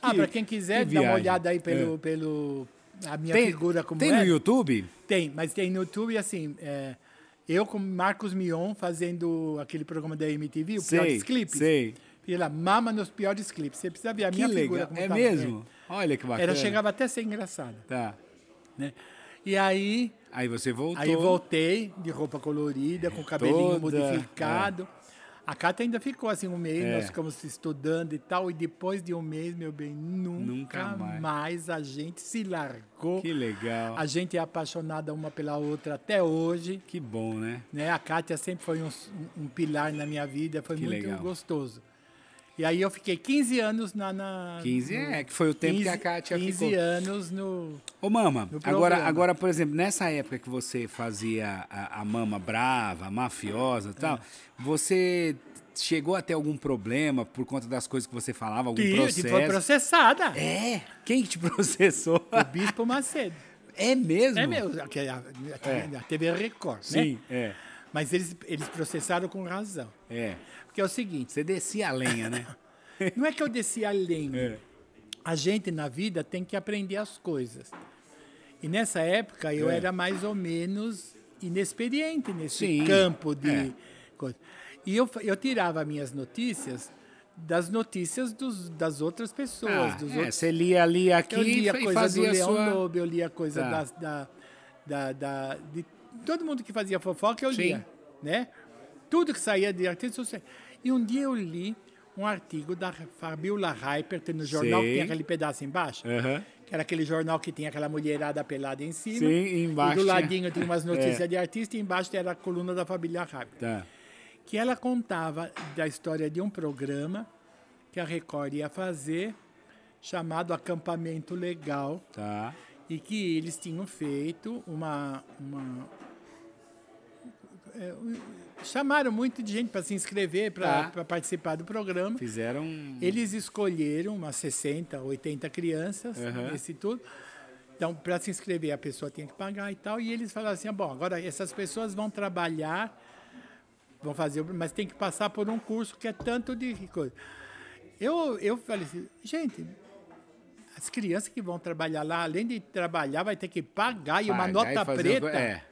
Ah, Que- para quem quiser, que dá uma olhada aí pelo, É. pelo a minha Tem, figura como tem é. no YouTube? Tem, mas tem no YouTube, assim, é, eu com Marcos Mion fazendo aquele programa da MTV, o Sei, Piores Clipes. sei. E ela mama nos piores clipes. Você precisa ver a Que minha figura legal. como É tava. mesmo? Olha que É. bacana. Ela chegava até a ser engraçada. Tá. Né? E aí, Aí você voltou. aí voltei de roupa colorida, com cabelinho Toda, modificado. A Cata ainda ficou assim um mês, É. nós ficamos estudando e tal. E depois de um mês, meu bem, nunca, Nunca mais. mais. a gente se largou. Que legal. A gente é apaixonada uma pela outra até hoje. Que bom, né? Né? A Kátia sempre foi um, um pilar na minha vida, foi Que muito legal. gostoso. E aí eu fiquei 15 anos na... na 15 no- é, que foi o tempo que a Kátia 15 ficou. anos no... Ô, Mama, No agora, agora, por exemplo, nessa época que você fazia a, a mama brava, a mafiosa e tal, É. você chegou a ter algum problema por conta das coisas que você falava, algum Que processo? foi processada. É? Quem que te <laughs> processou? O Bispo Macedo. É mesmo? É mesmo, aqui, a, aqui, É. a TV Record, Sim, né? é. Mas eles, eles processaram com razão. É. Porque é o seguinte, Você descia a lenha, né? <laughs> não é que eu desci além. É. A gente na vida tem que aprender as coisas. E nessa época eu É. era mais ou menos inexperiente nesse Sim, campo de é. coisa. E eu, eu tirava minhas notícias das notícias dos, das outras pessoas, Ah, dos é, outros você lia ali aqui eu lia e coisa do a Leão sua... Lobo, eu lia coisa Tá. da, da, da- de todo mundo que fazia fofoca, eu Sim. lia, né? Tudo que saía de artista social. E um dia eu li um artigo da Fabiola Hypert no jornal Sei. que tem aquele pedaço embaixo, Aham. que era aquele jornal que tinha aquela mulherada pelada em cima. Sim, e embaixo E do ladinho tinha umas <laughs> notícias É. de artista e embaixo era a coluna da Fabiola Hypert Tá. que ela contava da história de um programa que a Record ia fazer chamado Acampamento Legal Tá. e que eles tinham feito uma, uma é, chamaram muito de gente para se inscrever para Tá. participar do programa Fizeram... eles escolheram umas 60 80 crianças Aham. esse tudo então para se inscrever a pessoa tinha que pagar e tal e eles falaram assim ah, bom agora essas pessoas vão trabalhar vão fazer, mas tem que passar por um curso que é tanto de coisa. Eu, eu falei assim, gente, as crianças que vão trabalhar lá, além de trabalhar, vai ter que pagar e uma Pagar e nota fazer preta. É.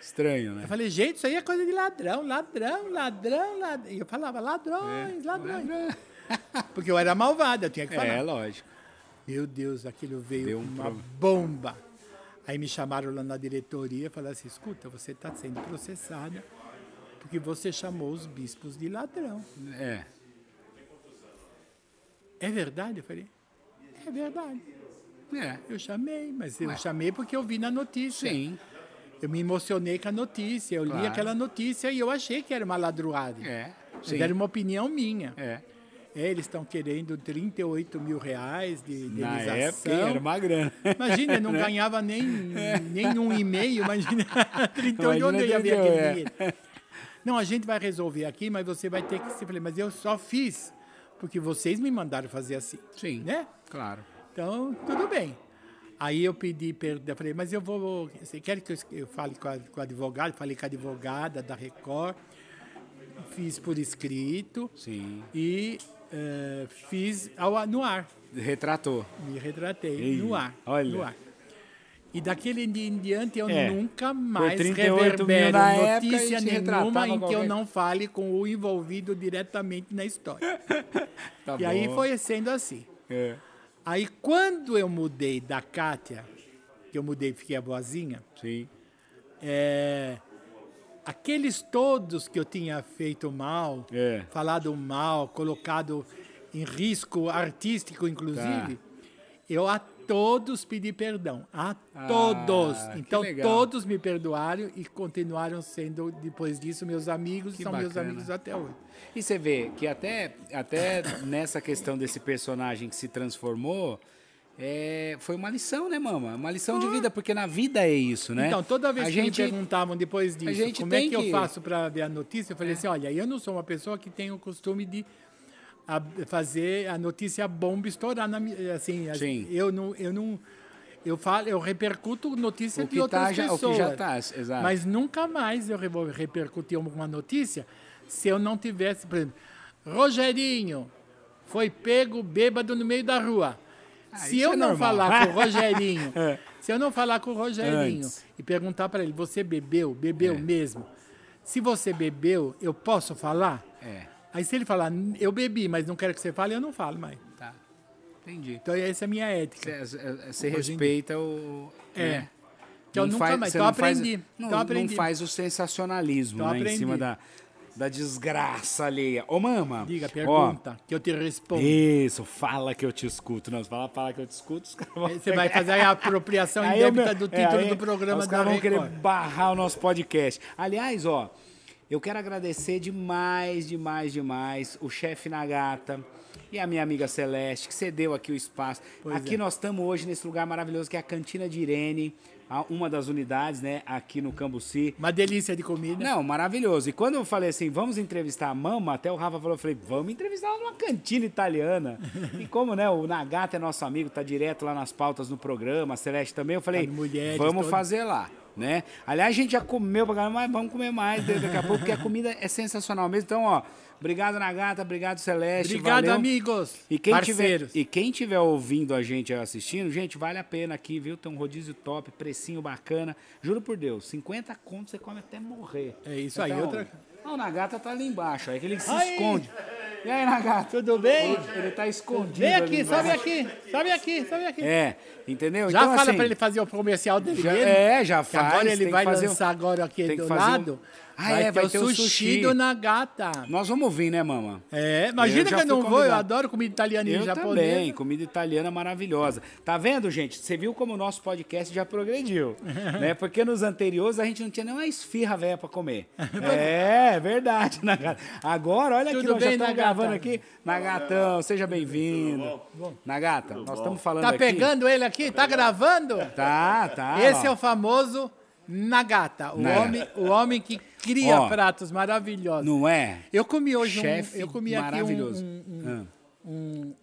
Estranho, né? Eu falei, gente, isso aí é coisa de ladrão, ladrão, ladrão, ladrão. E eu falava, ladrões, ladrões. <laughs> Porque eu era malvada, eu tinha que falar. É, lógico. Meu Deus, aquilo veio um uma bomba. Aí me chamaram lá na diretoria e falaram assim, escuta, você está sendo processada porque você chamou os bispos de ladrão. É. É verdade? Eu falei, é verdade. É. Eu chamei, mas eu Ué. chamei porque eu vi na notícia. Sim. Eu me emocionei com a notícia, eu li Claro. aquela notícia e eu achei que era uma ladruagem. É. Mas era uma opinião minha. É. É, eles estão querendo 38 mil reais de Na indenização. época era uma grana. Imagina, eu não <laughs> Né? ganhava nem, nem um e-mail, imagina <laughs> 38 onde ia ver 38, aquele é. dinheiro. Não, a gente vai resolver aqui, mas você vai ter que... Eu falei, mas eu só fiz porque vocês me mandaram fazer assim. Sim. Né? Claro. Então, tudo bem. Aí eu pedi perdão, falei, mas eu vou. Você quer que eu, fale com, a, com o advogado? Falei com a advogada da Record, fiz por escrito Sim. e eh, fiz ao, no ar. Retratou. Me retratei Ei, no ar. olha. No ar. E daquele dia em diante eu É, nunca mais 38 mil reverbero notícia nenhuma em que eu não fale com o envolvido diretamente na história. <laughs> Tá e aí bom. foi sendo assim. É. Aí quando eu mudei da Kátia, que eu mudei e fiquei a boazinha, Sim. é, aqueles todos que eu tinha feito mal, É. falado mal, colocado em risco artístico, inclusive, Tá. eu todos pedi perdão. A todos. Ah, que Então, todos me perdoaram e continuaram sendo, depois disso, meus amigos Que e são meus bacana. amigos até hoje. E você vê que até, até nessa questão desse personagem que se transformou, é, foi uma lição, né, mama? Uma lição de vida, porque na vida é isso, né? Então, toda vez a que gente, me perguntavam depois disso, como é que, eu que- É. faço para ver a notícia, eu falei assim, olha, eu não sou uma pessoa que tem o costume de a- fazer a notícia bomba estourar na assim, as- Sim. eu não, eu não, eu falo, eu repercuto notícia O de outras tá já- o que pessoas. já tá, exato. Mas nunca mais eu vou repercutir alguma notícia se eu não tivesse, por exemplo, Rogerinho foi pego bêbado no meio da rua. se isso eu é não normal. falar com o <laughs> Rogerinho, É. se eu não falar com o Rogerinho Antes. e perguntar para ele, você bebeu? Bebeu É. mesmo? Se você bebeu, eu posso falar? É, Aí se ele falar, eu bebi, mas não quero que você fale, eu não falo mais. tá. Entendi. Então essa é a minha ética. Você, em respeita o. É. né? Então Não nunca faz- mais. Então não faz- aprendi. Não, então não aprendi. faz o sensacionalismo Então né, em aprendi. cima da, da desgraça alheia. Ô, mama. Diga, ó, pergunta, que eu te respondo. Isso, fala que eu te escuto. Não, fala, fala que eu te escuto, os caras vão Você vai fazer a apropriação <laughs> indébita do é, título aí do programa os da caras vão querer barrar o nosso podcast. Aliás, ó, eu quero agradecer demais, demais, demais o chefe Nagata e a minha amiga Celeste, que cedeu aqui o espaço. Pois aqui é. nós estamos hoje nesse lugar maravilhoso que é a Cantina de Irene, uma das unidades, né, aqui no Cambuci. Uma delícia de comida. Não, maravilhoso. E quando eu falei assim, vamos entrevistar a Mama, até o Rafa falou, eu falei, vamos entrevistar ela numa cantina italiana. e como, né, o Nagata é nosso amigo, tá direto lá nas pautas no programa, a Celeste também, eu falei, Tá Mulheres, vamos todo. fazer lá. Né? Aliás, a gente já comeu pra caramba, mas vamos comer mais daqui a pouco, porque a comida é sensacional mesmo. Então, ó, obrigado, Nagata, obrigado, Celeste. Obrigado, valeu. amigos. E quem, tiver, parceiros. e quem tiver ouvindo a gente assistindo, gente, vale a pena aqui, viu? Tem um rodízio top, precinho bacana. Juro por Deus, 50 contos você come até morrer. É isso Você aí, outra-? Ah, o Nagata tá ali embaixo, aí que ele se esconde. E aí, Nagata? Tudo bem? Ele tá escondido. Vem aqui, sobe aqui, sobe aqui, sobe aqui. É, entendeu? Já então, fala assim, para ele fazer o comercial dele já- mesmo. é, já faz, Agora ele vai fazer um- lançar agora aqui do fazer um- Ah, é, vai ter o sushi. do Nagata. Nós vamos vir, né, mama? É, imagina Eu que eu não vou, eu adoro comida italiana e Eu japonesa. também, comida italiana maravilhosa. Tá vendo, gente? Você viu como o nosso podcast já progrediu, <laughs> né? Porque nos anteriores a gente não tinha nem uma esfirra velha pra comer. <laughs> é, verdade, <laughs> Nagata. Agora, olha aqui, Tudo nós já estamos gravando aqui. Nagatão, seja bem-vindo. Nagata, nós estamos falando Tá aqui... pegando ele aqui? Tá gravando? Tá, tá. Esse ó. é o famoso Nagata, o, Nagata. homem, o homem que cria Ó, pratos maravilhosos. Não é? Eu comi hoje Chefe um, eu comi aqui um, maravilhoso. um, um, Ah.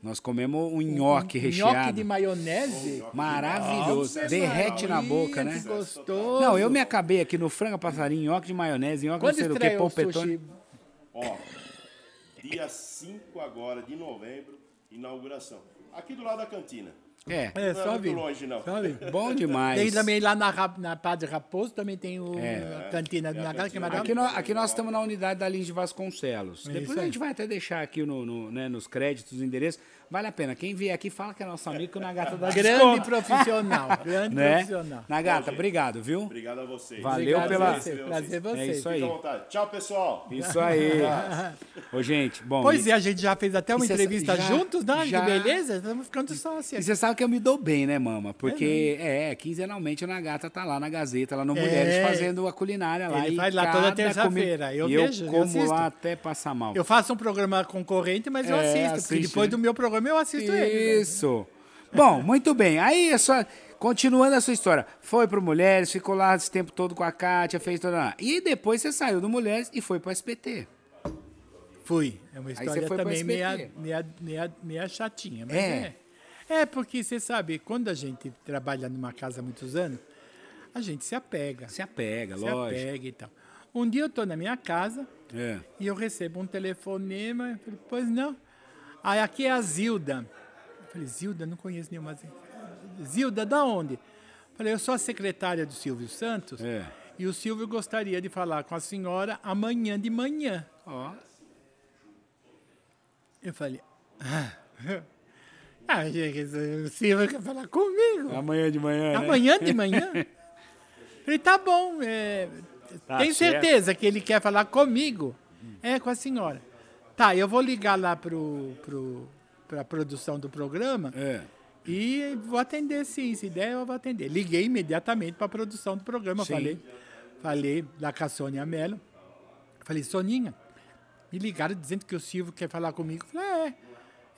Nós comemos um nhoque nhoque recheado. de maionese. Maravilhoso. Derrete na boca, né? Que gostoso. Não, eu me acabei aqui no franga passarinho, nhoque de maionese, nhoque não sei do que, estreia o polpetone. sushi? Ó, dia 5 agora de novembro, inauguração. Aqui do lado da cantina. É, É, Não é só muito vir. longe, não. Só vir. bom <laughs> demais. Tem também lá na, na Padre Raposo, também tem o, É. a cantina do Nagata, que é Aqui nós, aqui nós estamos na unidade da Lins de Vasconcelos. É Depois a gente vai até deixar aqui no, no, né, nos créditos o endereço. Vale a pena. Quem vier aqui fala que é nosso amigo que o Nagata dá Grande desconto. profissional, <laughs> grande né? profissional. Nagata, obrigado, viu? Obrigado a vocês. Valeu Obrigado pela- Você, prazer você. É isso aí. Fica à vontade. Tchau, pessoal. Isso aí. <laughs> Ô, gente, bom. Pois e, é, a gente já fez até uma E entrevista já- juntos, né? já- Que beleza, estamos ficando e sócios. você sabe que eu me dou bem, né, mama? Porque, é, quinzenalmente o Nagata tá lá na Gazeta, lá no Mulheres, É. fazendo a culinária lá. Ele e faz lá toda terça-feira. Eu vejo, eu eu como assisto. lá até passar mal. Eu faço um programa concorrente, mas eu É, assisto, porque assiste, depois né? do meu programa eu assisto ele. Isso. Bom, muito bem. Aí, é só, continuando a sua história. Foi pro Mulheres, ficou lá esse tempo todo com a Kátia, fez toda lá. E depois você saiu do Mulheres e foi pro SPT. Fui. É uma história também meia, SBT. meia, meia, meia chatinha. Mas É. é. É. porque você sabe, quando a gente trabalha numa casa há muitos anos, a gente se apega. Se apega, se lógico. apega e tal. Um dia eu estou na minha casa É. e eu recebo um telefonema. Eu falei, pois não. Aí aqui é a Zilda. Eu falei, Zilda, não conheço nenhuma Zilda. Zilda, da onde? Eu falei, eu sou a secretária do Silvio Santos É. e o Silvio gostaria de falar com a senhora amanhã de manhã. Ó. Eu falei, ah, ah o Silvio quer falar comigo. Amanhã de manhã. né? Amanhã de manhã? <laughs> Falei, tá bom. é, Tá tem certo. certeza que ele quer falar comigo? É, com a senhora. Tá, eu vou ligar lá pro, pro, pra produção do programa É. e vou atender sim, se der eu vou atender. Liguei imediatamente para a produção do programa, Sim. falei, falei lá com a Sônia Mello. Falei, Soninha, me ligaram dizendo que o Silvio quer falar comigo. Falei,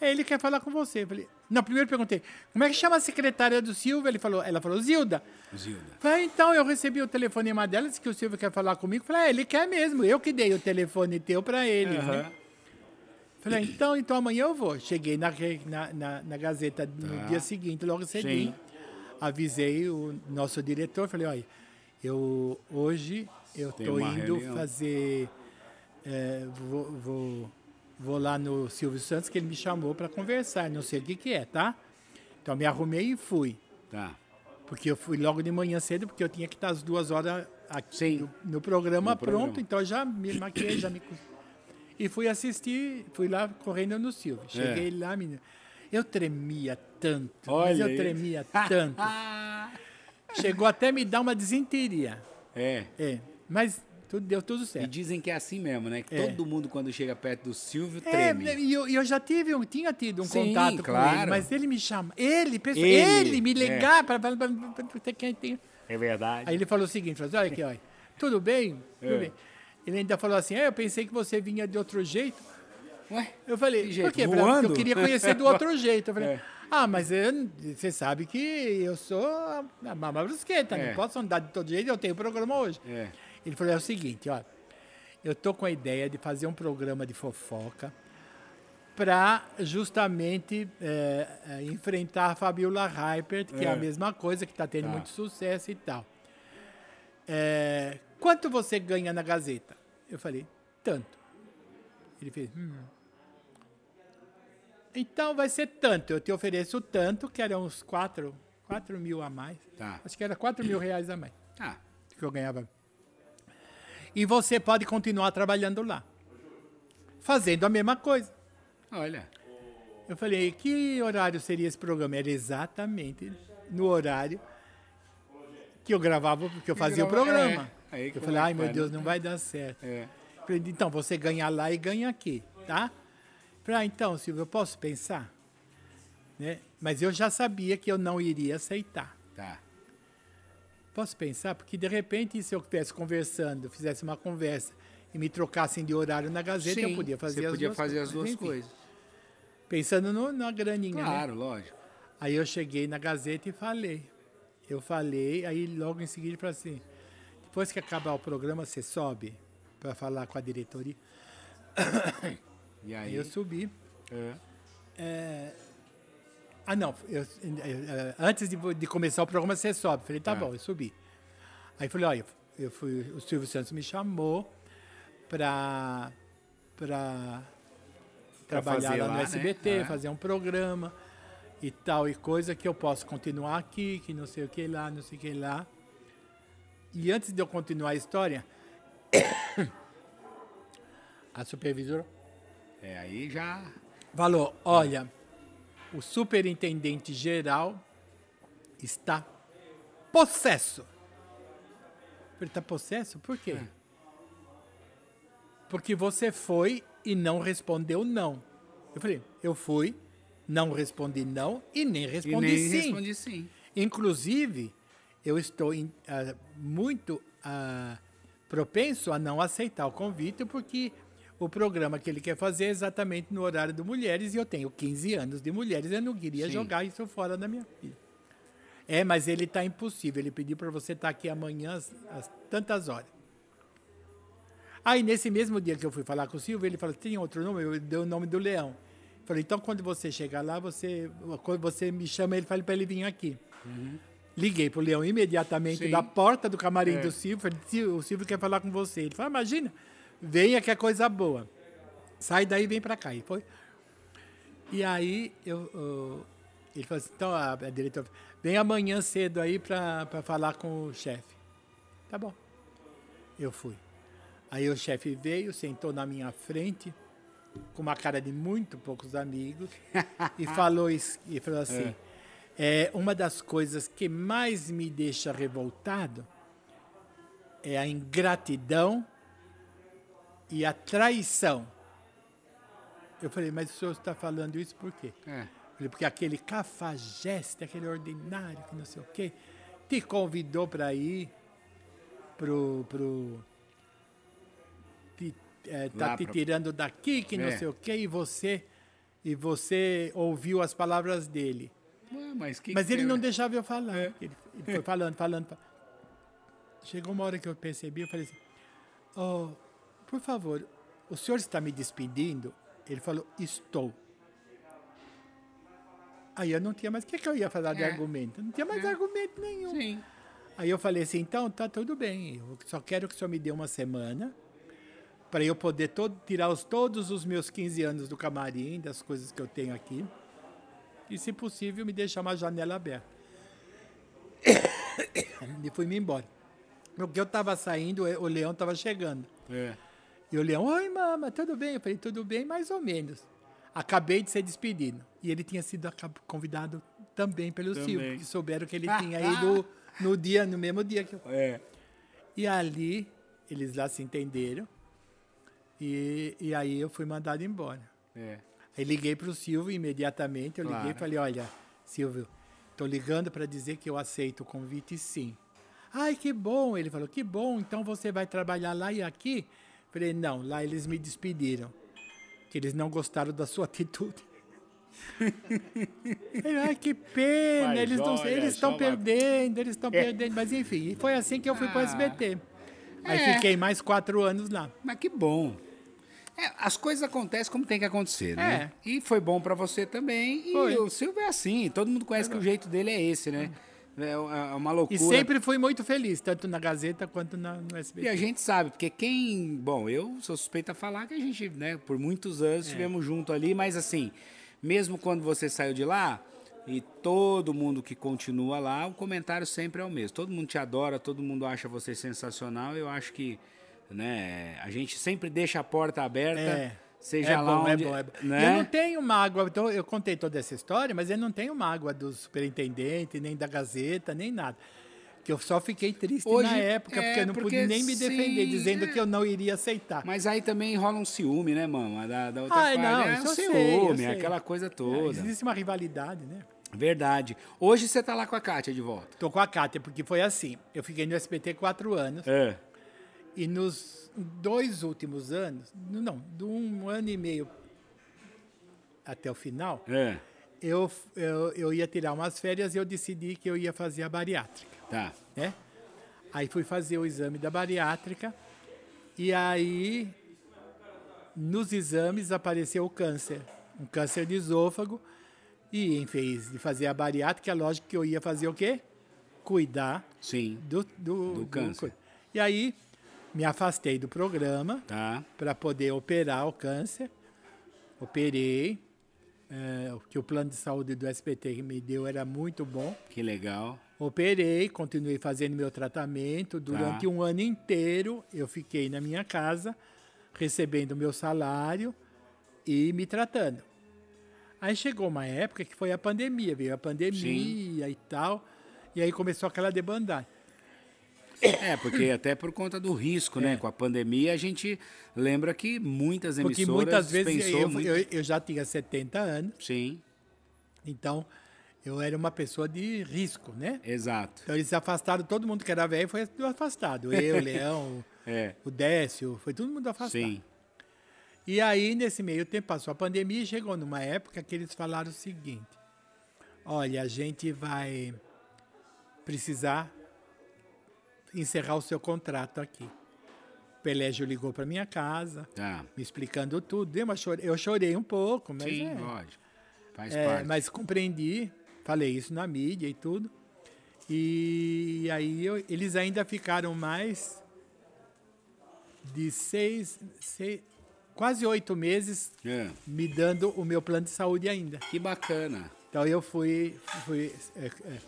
é, é, ele quer falar com você. Falei, não, primeiro perguntei, como é que chama a secretária do Silvio? Ele falou, ela falou, Zilda. Zilda. Falei, então, eu recebi o telefonema dela, disse que o Silvio quer falar comigo. Falei, é, ele quer mesmo, eu que dei o telefone teu para ele. né? Aham. Falei, então, então amanhã eu vou. Cheguei na, na, na, na Gazeta no dia seguinte, logo cedinho. Avisei o nosso diretor, falei, olha, eu hoje eu estou indo reunião. fazer. é, vou, vou, vou lá no Silvio Santos, que ele me chamou para conversar, não sei o que, que é, tá? Então me arrumei e fui. Tá. Porque eu fui logo de manhã cedo, porque eu tinha que estar às duas horas aqui Sim. no, no programa No programa. pronto, então eu já me maquiei, já me. E fui assistir, fui lá correndo no Silvio. Cheguei lá, menino. Eu tremia tanto, Olha eu aí. tremia <laughs> tanto. Chegou até me dar uma desinteria. É. É, mas tudo, deu tudo E certo. dizem que é assim mesmo, né? Que É. todo mundo, quando chega perto do Silvio, É, treme. e eu, e eu já tive, um, tinha tido um Sim, contato com claro. ele, mas ele me chama, ele, pessoal, Ele, ele, me é. ligar para você quem tem. É verdade. Aí ele falou o seguinte, falou assim, olha aqui, olha, tudo bem? Tudo É. bem. Ele ainda falou assim, é, eu pensei que você vinha de outro jeito. Ué? Eu falei, Que por jeito? quê? Falei, "Porque Voando? Eu queria conhecer do outro <laughs> jeito. Eu falei, É. ah, mas eu- você sabe que eu sou a a Mama Brusqueta, É. não posso andar de todo jeito, eu tenho programa hoje. É. Ele falou, é o seguinte, ó, eu tô com a ideia de fazer um programa de fofoca para justamente é, é, enfrentar a Fabiola Hypert, que é. É. a mesma coisa, que está tendo Tá. muito sucesso e tal. É, quanto você ganha na Gazeta? Eu falei, tanto. Ele fez, hum. Então vai ser tanto, eu te ofereço tanto, que era uns 4, 4 mil a mais. Tá. Acho que era 4 mil reais a mais Ah, que eu ganhava. E você pode continuar trabalhando lá, fazendo a mesma coisa. olha. Eu falei, que horário seria esse programa? Era exatamente no horário que eu gravava, porque eu fazia o programa. é. Que eu falei, ai meu Deus, né? não vai dar certo. É. Falei, então, você ganha lá e ganha aqui, tá? Falei, ah, então, Silvio, eu posso pensar? Né? Mas eu já sabia que eu não iria aceitar. Tá. Posso pensar? Porque de repente, se eu estivesse conversando, fizesse uma conversa e me trocassem de horário na Gazeta, eu Sim, podia fazer você as podia duas fazer as duas Enfim, coisas. Pensando no, na graninha, né? Claro, lógico. Aí eu cheguei na Gazeta e falei. Eu falei, aí logo em seguida falou assim, depois que acabar o programa, você sobe para falar com a diretoria. <coughs> E Aí aí? eu subi. É. Ah, não. eu- eh, antes de, de começar o programa, você sobe. Falei, tá Tá. bom, eu subi. Aí falei, olha, eu fui, o Silvio Santos me chamou para para trabalhar fazer lá no lá, né? SBT, É. fazer um programa e tal e coisa que eu posso continuar aqui, que não sei o que lá, não sei o que lá. E antes de eu continuar a história, <coughs> a supervisora É, aí já. falou: olha, o superintendente geral está possesso. Falei, está possesso? Por quê? Porque você foi e não respondeu não. Eu falei, eu fui, não respondi não e nem E respondi nem sim. respondi sim. Inclusive, eu estou em- ah, muito ah, propenso a não aceitar o convite, porque o programa que ele quer fazer é exatamente no horário do Mulheres, e eu tenho 15 anos de Mulheres, eu não queria Sim. jogar isso fora da minha vida. É, mas ele está impossível, ele pediu para você estar aqui amanhã às, às tantas horas. Aí, nesse mesmo dia que eu fui falar com o Silvio, ele falou, tem outro nome? Eu dei o nome do Leão. Falei, então quando você chegar lá, você, quando você me chama, ele fala para ele vir aqui. Liguei pro Leão imediatamente Sim. da porta do camarim É. do Silvio. Falei, "Sil- o Silvio quer falar com você. Ele falou, imagina, venha que é coisa boa. Sai daí e vem para cá. E foi. E aí, eu, eu- ele falou assim, então a, a diretora, vem amanhã cedo aí para falar com o chefe. Tá bom. Eu fui. Aí o chefe veio, sentou na minha frente, com uma cara de muito poucos amigos, e <laughs> falou, is- e falou assim: é, uma das coisas que mais me deixa revoltado é a ingratidão e a traição. Eu falei, mas o senhor está falando isso por quê? É. Falei, porque aquele cafajeste, aquele ordinário, que não sei o quê, te convidou para ir pro. pro te, é, tá Lá te pra- tirando daqui, que não É. sei o quê, e você. E você ouviu as palavras dele. Ué, mas que Mas que ele tem- não deixava eu falar. Ele, ele foi falando, falando, falando. Chegou uma hora que eu percebi, eu falei assim, "Oh, por favor, o senhor está me despedindo? Ele falou, estou. Aí eu não tinha mais, o que, que eu ia falar de É. argumento? Não tinha mais argumento nenhum. Sim. Aí eu falei assim, então tá tudo bem, eu só quero que o senhor me dê uma semana para eu poder todo, tirar os, todos os meus 15 anos do camarim, das coisas que eu tenho aqui, e se possível me deixar uma janela aberta. <coughs> e fui-me embora. Porque eu estava saindo, o leão estava chegando. É. E o leão, oi mama, tudo bem? Eu falei, tudo bem, mais ou menos. Acabei de ser despedido. E ele tinha sido convidado também pelo Também. Silvio, que souberam que ele tinha <laughs> ido no dia, no mesmo dia que eu. É. E ali, eles lá se entenderam. E, e aí eu fui mandado embora. É. Aí liguei para o Silvio imediatamente. Eu liguei e Claro. falei: Olha, Silvio, estou ligando para dizer que eu aceito o convite sim. Ai, que bom. Ele falou: Que bom, então você vai trabalhar lá e aqui? Falei: Não, lá eles me despediram. Que eles não gostaram da sua <laughs> atitude. Ai, que pena, Mas eles eles estão uma- perdendo, eles estão perdendo. Mas enfim, foi assim que eu fui para o Ah. SBT. Aí É. fiquei mais quatro anos lá. Mas que bom. É, as coisas acontecem como tem que acontecer, né? E foi bom pra você também. E Foi. o Silvio é assim. Todo mundo conhece que o jeito dele é esse, né? É é uma loucura. E sempre fui muito feliz, tanto na Gazeta quanto na, no SBT. E a gente sabe, porque quem. Bom, eu sou suspeita a falar que a gente, né, por muitos anos É. estivemos junto ali, mas assim, mesmo quando você saiu de lá, e todo mundo que continua lá, o comentário sempre é o mesmo. Todo mundo te adora, todo mundo acha você sensacional. Eu acho que, né, a gente sempre deixa a porta aberta, É. seja é lá bom, onde. é bom, é bom. Né? Eu não tenho mágoa, então eu contei toda essa história, mas eu não tenho mágoa do superintendente, nem da Gazeta, nem nada. Que eu só fiquei triste Hoje, na época, é, porque eu não porque pude nem me defender, sim, dizendo é. que eu não iria aceitar. Mas aí também rola um ciúme, né, mama? Da, da outra Ai, parte. não, é um ciúme, sei. aquela coisa toda. Existe uma rivalidade, né? Verdade. Hoje você tá lá com a Kátia de volta. Tô com a Kátia, porque foi assim. Eu fiquei no SBT quatro anos. É. E nos dois últimos anos, não, de um ano e meio até o final, É. eu, eu, eu ia tirar umas férias e eu decidi que eu ia fazer a bariátrica, Tá. né? Aí fui fazer o exame da bariátrica e aí nos exames apareceu o câncer, um câncer de esôfago e em vez de fazer a bariátrica, lógico que eu ia fazer o quê? Cuidar Sim. do, do, Do câncer. E aí me afastei do programa Tá. para poder operar o câncer. Operei. é, o que o plano de saúde do SBT me deu era muito bom. Que legal. Operei, continuei fazendo meu tratamento. Durante Tá. um ano inteiro, eu fiquei na minha casa, recebendo meu salário e me tratando. Aí chegou uma época que foi a pandemia, veio a pandemia e tal, e aí começou aquela debandagem. É, porque até por conta do risco, né? Com a pandemia, a gente lembra que muitas emissoras É. Porque muitas vezes pensou eu, muito... eu, eu já tinha 70 anos, Sim, então eu era uma pessoa de risco, né? exato. Então eles afastaram todo mundo que era velho, foi afastado. <laughs> Eu, o Leão, É. o Décio, foi todo mundo afastado. Sim. E aí, nesse meio tempo, passou a pandemia e chegou numa época que eles falaram o seguinte: olha, a gente vai precisar encerrar o seu contrato aqui. O Pelégio ligou para minha casa, Tá. me explicando tudo. Dei uma chore- Eu chorei um pouco, mas, Sim, é, lógico. Faz é, parte. mas compreendi, falei isso na mídia e tudo. E aí eu- eles ainda ficaram mais de seis, seis quase oito meses É. me dando o meu plano de saúde ainda. Que bacana. Então eu fui, fui, é, é,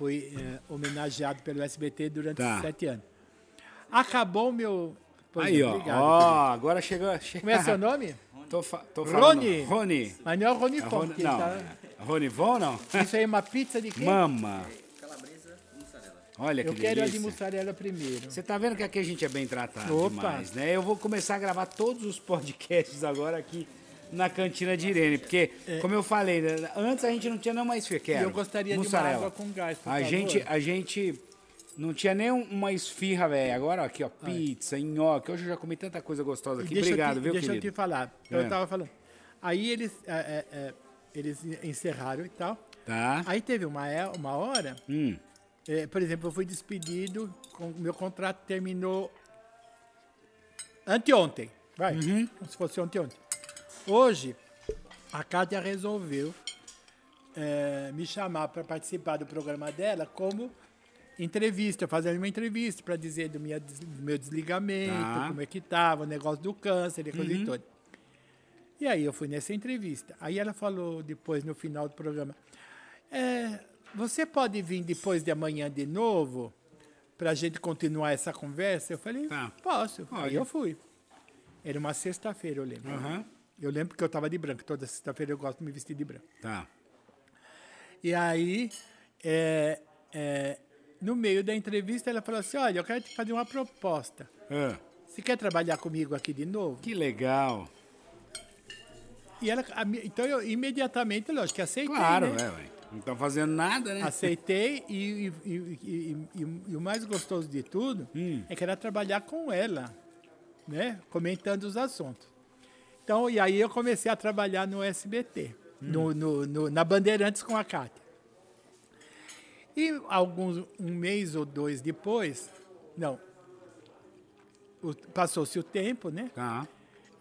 fui é, homenageado pelo SBT durante Tá. sete anos. Acabou o meu. Pois Aí, é, ó. obrigado, Ó, agora chegou. che- Como é seu nome? tô, fa tô falando. Rony. Rony. Mas não é o Rony É Fon, Rony- Não. tá- Rony Von, não? Isso aí é uma pizza de quê? Mama. Olha que Eu quero a de delícia. mussarela primeiro. Você tá vendo que aqui a gente é bem tratado Opa. demais, né? Eu vou começar a gravar todos os podcasts agora aqui na cantina de Irene, porque, como eu falei, né, antes a gente não tinha nenhuma esfirra, É. E eu gostaria de uma água com gás, por A favor. gente, a gente não tinha nem uma esfirra, velho. Agora, aqui, ó, pizza, nhoque. Hoje eu já comi tanta coisa gostosa aqui. Deixa Obrigado, te, viu, Deixa querido? eu te falar. É. Eu tava falando. Aí eles, é, é, é, eles encerraram e tal. Tá. Aí teve uma, é- uma hora, Hum. é, por exemplo, eu fui despedido, com, meu contrato terminou anteontem. Vai, Uhum. como se fosse anteontem. Hoje, a Kátia resolveu é, me chamar para participar do programa dela como entrevista, fazendo uma entrevista para dizer do, minha, do meu desligamento, Tá. como é que estava, o negócio do câncer e coisa e toda. E aí eu fui nessa entrevista. Aí ela falou depois, no final do programa, é, você pode vir depois de amanhã de novo para a gente continuar essa conversa? Eu falei, Tá. posso. Pode. Aí eu fui. Era uma sexta-feira, eu lembro. Aham. Eu lembro que eu estava de branco. Toda sexta-feira eu gosto de me vestir de branco. Tá. E aí, é, é, no meio da entrevista, ela falou assim, olha, eu quero te fazer uma proposta. Ah, Você quer trabalhar comigo aqui de novo? que legal. E ela, então eu imediatamente, lógico, que aceitei, Claro, né? é, ué. Não estão fazendo nada, né? Aceitei e, e- e- e- e- e o mais gostoso de tudo Hum. é que era trabalhar com ela, né? Comentando os assuntos. Então, e aí eu comecei a trabalhar no SBT, Hum. no, no- no- na Bandeirantes com a Cátia. E alguns, um mês ou dois depois, não, passou-se o tempo, né? Tá.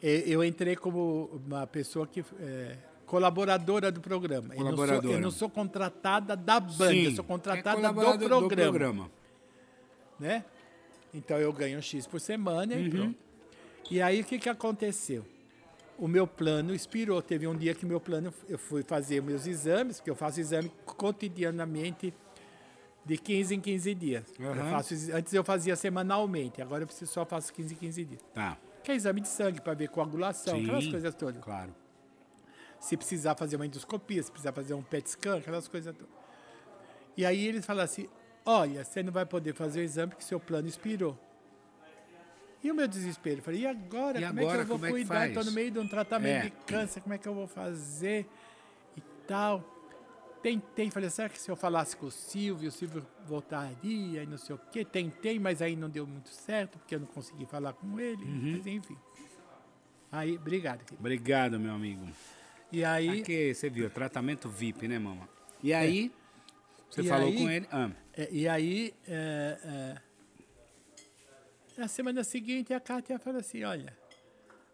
Eu entrei como uma pessoa que é, colaboradora do programa. Eu não, sou, Colaboradora. eu não sou contratada da banda, eu sou é contratada do colaborador programa, programa. né? Então eu ganho um X por semana Uhum. e pronto. E aí o que, que aconteceu? O meu plano expirou. Teve um dia que meu plano, eu fui fazer meus exames, porque eu faço exame cotidianamente de 15 em 15 dias. Eu Aham. faço, antes eu fazia semanalmente, agora eu só faço 15 em 15 dias. Tá. Que é exame de sangue para ver coagulação, aquelas Sim, coisas todas. Claro. Se precisar fazer uma endoscopia, se precisar fazer um PET scan, aquelas coisas todas. E aí eles falam assim: olha, você não vai poder fazer o exame porque seu plano expirou. E o meu desespero? Eu falei, e agora? E como é agora, que eu vou é cuidar? Estou no meio de um tratamento É. de câncer, como é que eu vou fazer? E tal. Tentei, falei, será que se eu falasse com o Silvio, o Silvio voltaria e não sei o quê? Tentei, mas aí não deu muito certo, porque eu não consegui falar com ele. Uhum. Mas enfim. Aí, obrigado. querido. Obrigado, meu amigo. E aí, Aqui, você viu, tratamento VIP, né, mamãe? E aí, você E falou aí- com ele. Ah, É, e aí, é, é, na semana seguinte, a Kátia falou assim: olha,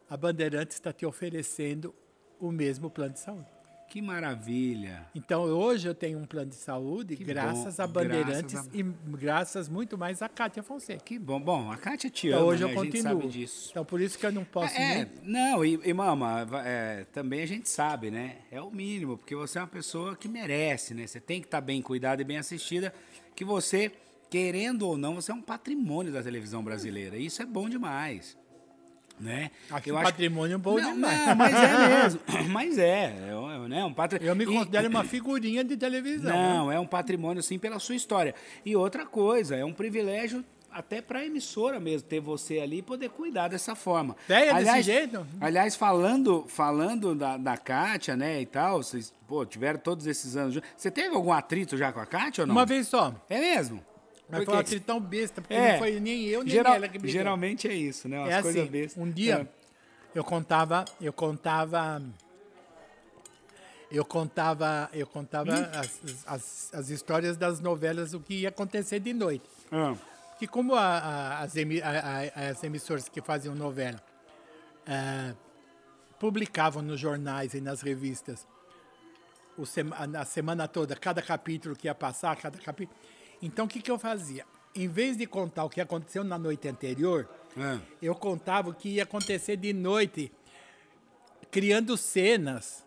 a Bandeirantes está te oferecendo o mesmo plano de saúde. que maravilha. Então, hoje eu tenho um plano de saúde Que graças bom, a Bandeirantes graças a- e graças muito mais a Kátia Fonseca. Que bom. Bom, a Kátia te Então, ama, hoje né? eu A gente continuo. sabe disso. Então, por isso que eu não posso É, nem... não, e, e mama, é, também a gente sabe, né? É o mínimo, porque você é uma pessoa que merece, né? Você tem que estar bem cuidada e bem assistida, que você, querendo ou não, você é um patrimônio da televisão brasileira. E isso é bom demais. Né? Acho patrimônio bom não, demais. Não, mas é <laughs> mesmo. <clears throat> Mas é, é, um- né? um patrimônio. Eu me considero uma figurinha de televisão. né? Não, é um patrimônio sim pela sua história. E outra coisa, é um privilégio até para a emissora mesmo ter você ali e poder cuidar dessa forma. É, é desse jeito? Aliás, falando, falando da, da Kátia, né, e tal, vocês, pô, tiveram todos esses anos. juntos. Você teve algum atrito já com a Kátia ou não? Uma vez só. É mesmo? Mas Por foi uma quê? atriz tão besta, porque É. não foi nem eu, nem Geral- ela que brigou. Geralmente é isso, né? Umas É coisas assim, bestas. um dia É. eu contava, eu contava, eu contava, eu contava Hum? as, as, as histórias das novelas, o que ia acontecer de noite. Ah, Que como a- a- as, emi- a- a- as emissoras que faziam novela eh, publicavam nos jornais e nas revistas o sema- na semana toda, cada capítulo que ia passar, cada capítulo. Então, o que, que eu fazia? Em vez de contar o que aconteceu na noite anterior, ah. eu contava o que ia acontecer de noite, criando cenas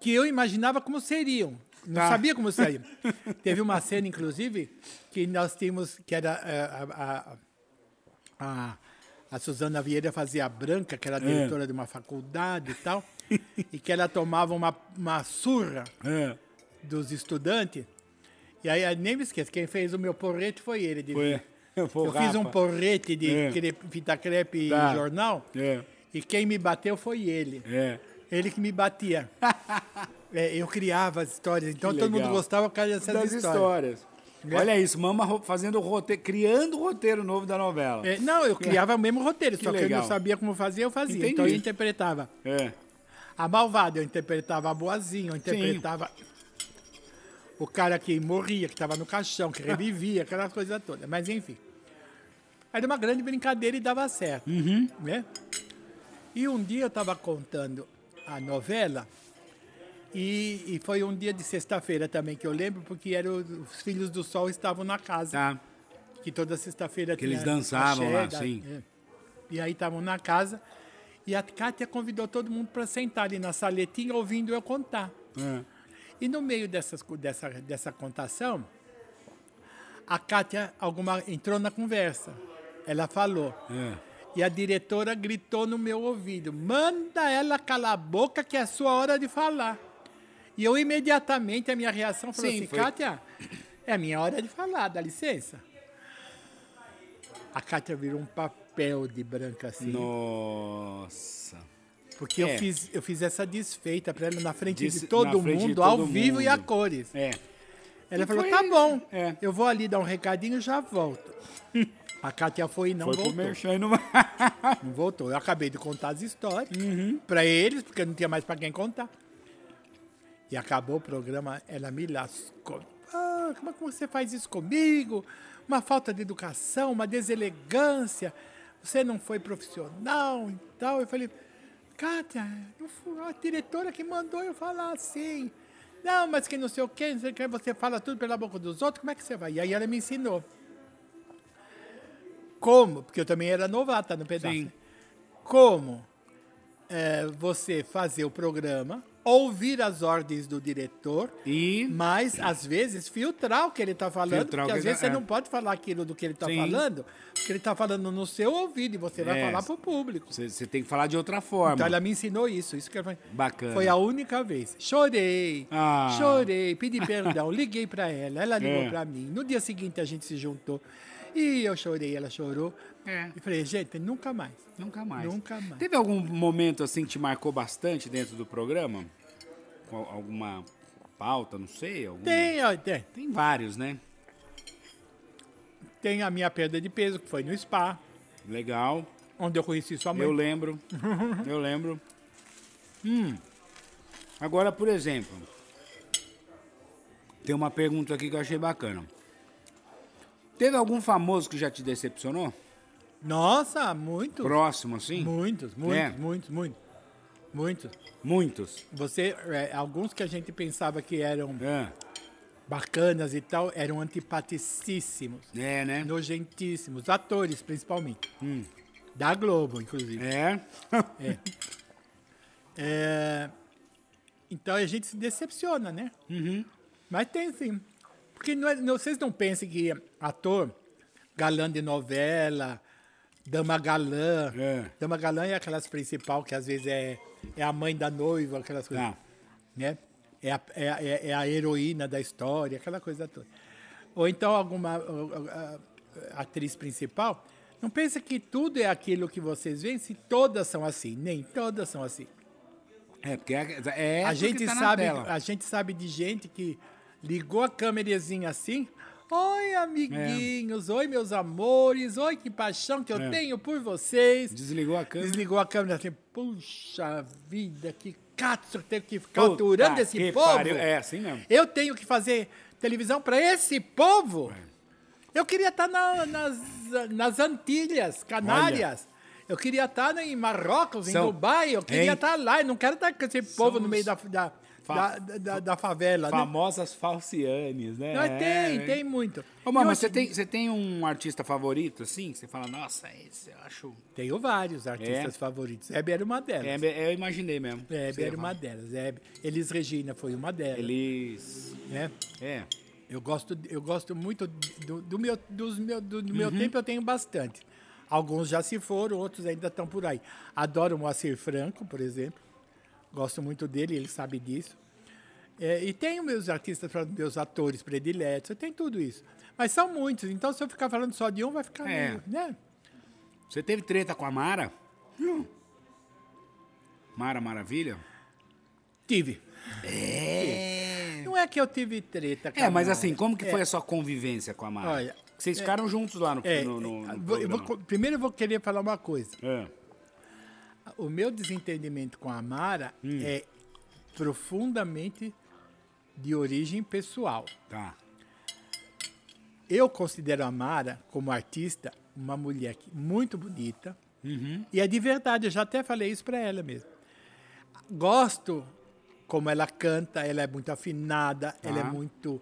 que eu imaginava como seriam. Não Tá. sabia como seriam. <laughs> Teve uma cena, inclusive, que nós tínhamos, que era eh, a, a, a, a Suzana Vieira fazia a Branca, que era diretora de uma faculdade e tal, e que ela tomava uma, uma surra ah. dos estudantes. E aí, nem me esqueço, quem fez o meu porrete foi ele. de- Foi. Eu fiz um porrete de É. crepe, fita crepe Tá. e jornal. É. E quem me bateu foi ele. É. Ele que me batia. <laughs> É, eu criava as histórias, então todo mundo legal. gostava por causa dessas Das histórias. histórias. É. Olha isso, Mama fazendo o roteiro, criando o roteiro novo da novela. É, não, eu criava o mesmo roteiro, Que só que eu legal. não sabia como fazer, eu fazia. Entendi. Então eu interpretava É. a malvada, eu interpretava a boazinha, eu interpretava o cara que morria, que estava no caixão, que revivia, aquelas coisas todas. Mas enfim. Era uma grande brincadeira e dava certo. Uhum. Né? E um dia eu estava contando a novela, e, e foi um dia de sexta-feira também que eu lembro, porque era o- os Filhos do Sol estavam na casa Tá. que toda sexta-feira Que eles dançavam lá, da- sim. é. E aí estavam na casa e a Kátia convidou todo mundo para sentar ali na saletinha ouvindo eu contar. É. E no meio dessas, dessa, dessa contação, a Kátia alguma, entrou na conversa. Ela falou. É. E a diretora gritou no meu ouvido: manda ela calar a boca que é a sua hora de falar. E eu imediatamente, a minha reação foi Sim, assim: foi- Kátia, é a minha hora de falar, dá licença. A Kátia virou um papel de branca assim. Nossa. Porque É. eu, fiz, eu fiz essa desfeita para ela na frente Disse- de todo frente de mundo, todo ao vivo e a mundo. cores. É. Ela E falou: foi- tá bom, é. eu vou ali dar um recadinho e já volto. <laughs> A Kátia foi e não Foi voltou. merchan não... <laughs> <laughs> Não voltou. Eu acabei de contar as histórias Uhum. para eles, porque não tinha mais para quem contar. E acabou o programa, ela me lascou. Ah, como é que você faz isso comigo? Uma falta de educação, uma deselegância. Você não foi profissional e tal. Eu falei, Fui a diretora que mandou eu falar assim. Não, mas que não sei o quê, não sei o quê, você fala tudo pela boca dos outros, como é que você vai? E aí ela me ensinou. Como? Porque eu também era novata no pedaço. Sim. Como é, você fazer o programa, ouvir as ordens do diretor, E... mas às vezes filtrar o que ele está falando, Filtrar porque que às vezes você é. não pode falar aquilo do que ele está falando, porque ele está falando no seu ouvido e você vai É. falar para o público. Você você tem que falar de outra forma. Então ela me ensinou isso, isso que eu falei. Bacana. Foi a única vez. Chorei, Ah. chorei, pedi <laughs> perdão, liguei para ela, ela ligou É. para mim. No dia seguinte a gente se juntou e eu chorei, ela chorou. É. E falei, gente, nunca mais. Nunca mais. Nunca mais. Teve algum momento assim que te marcou bastante dentro do programa? Com al- alguma pauta, não sei? Algum... Tem, tem, Tem vários, né? tem a minha perda de peso, que foi no spa, Legal. onde eu conheci sua mãe. Eu lembro. <laughs> Eu lembro. Hum. Agora, por exemplo, tem uma pergunta aqui que eu achei bacana. Teve algum famoso que já te decepcionou? Nossa, muitos. Próximo, assim? Muitos, muitos, É. muitos, muitos. Muitos. Muitos. Você, é, alguns que a gente pensava que eram É, bacanas e tal, eram antipaticíssimos, é né? nojentíssimos, atores principalmente. Hum. Da Globo, inclusive. É. É, então a gente se decepciona, né? Uhum. Mas tem sim. Porque não é- não- vocês não pensem que ator, galã de novela, dama galã. É. Dama galã é aquelas principal que às vezes é, é a mãe da noiva, aquelas coisas. Tá. Né? É, a, é, a- é- é a heroína da história, aquela coisa toda. Ou então alguma atriz principal. Não pensa que tudo é aquilo que vocês veem, se todas são assim. Nem todas são assim. É, porque é, é a gente tá sabe, a gente sabe de gente que ligou a câmerazinha assim. Oi, amiguinhos, oi, meus amores, oi, que paixão que eu É. tenho por vocês. Desligou a câmera. Desligou a câmera assim, puxa vida, que eu tenho que ficar Puta aturando esse povo. pariu. É assim mesmo. Eu tenho que fazer televisão para esse povo. É. Eu queria estar na- nas, nas Antilhas, Canárias. Eu queria estar em Marrocos, em São- Dubai. Eu queria Hein? estar lá. Eu não quero estar com esse povo no meio da, da, fa- da, da- da favela. né? Famosas falcianes, né? Mas tem, É, tem muito. Ô, mano, mas você tem, você tem um artista favorito, assim? que Você fala, nossa, esse eu acho. Tenho vários artistas É? favoritos. Hebe era uma delas. É, eu imaginei mesmo. Hebe era uma delas. Hebe. Elis Regina foi uma delas. Eles. né? É. Eu gosto, eu gosto muito do, do meu, dos meu, do, do Uhum. meu tempo, eu tenho bastante. Alguns já se foram, outros ainda estão por aí. Adoro o Moacir Franco, por exemplo. Gosto muito dele, ele sabe disso. É, e tenho meus artistas, meus atores prediletos, eu tenho tudo isso. Mas são muitos, então se eu ficar falando só de um, vai ficar É. meio, né? Você teve treta com a Mara? Mara Maravilha? Tive. É. Não é que eu tive treta, É, mas Mara. assim, como que É, foi a sua convivência com a Mara? Olha, Vocês ficaram juntos lá no, é, no, no- no vou- eu vou primeiro eu vou querer falar uma coisa. É. O meu desentendimento com a Mara Hum. é profundamente de origem pessoal. Tá. Eu considero a Mara, como artista, uma mulher muito bonita. Uhum. E é de verdade, eu já até falei isso para ela mesmo. Gosto como ela canta, ela é muito afinada, ela é Tá. muito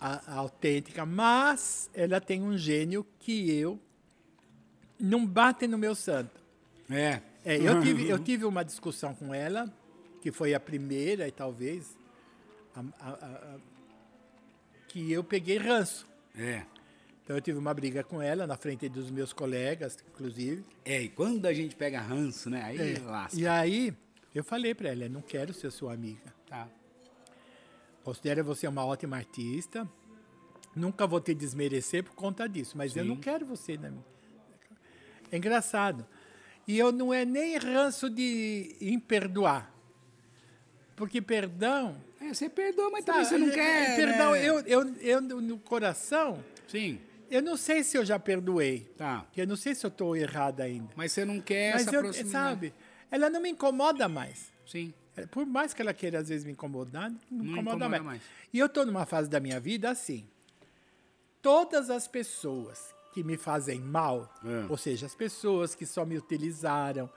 a- autêntica, mas ela tem um gênio que eu não bate no meu santo. É. É, eu, tive, eu tive uma discussão com ela, que foi a primeira e talvez a- a- a- que eu peguei ranço. É. Então eu tive uma briga com ela na frente dos meus colegas, inclusive. É, e quando a gente pega ranço, né? Aí É. lasca. E aí eu falei para ela, não quero ser sua amiga. Tá. Considero você uma ótima artista. Nunca vou te desmerecer por conta disso, mas eu Sim. não quero você na minha. É engraçado. E eu não é nem ranço de imperdoar. Porque perdão. É, você perdoa, mas também sabe, você não é- quer. é- Perdão, né? eu, eu, eu no coração, Sim, eu não sei se eu já perdoei. tá. Eu não sei se eu estou errada ainda. Mas você não quer Mas essa eu, proximidade. sabe, ela não me incomoda mais. Sim. É, Por mais que ela queira às vezes me incomodar, não, me Não incomoda, incomoda mais. mais. E eu estou numa fase da minha vida assim. Todas as pessoas que me fazem mal, É. ou seja, as pessoas que só me utilizaram,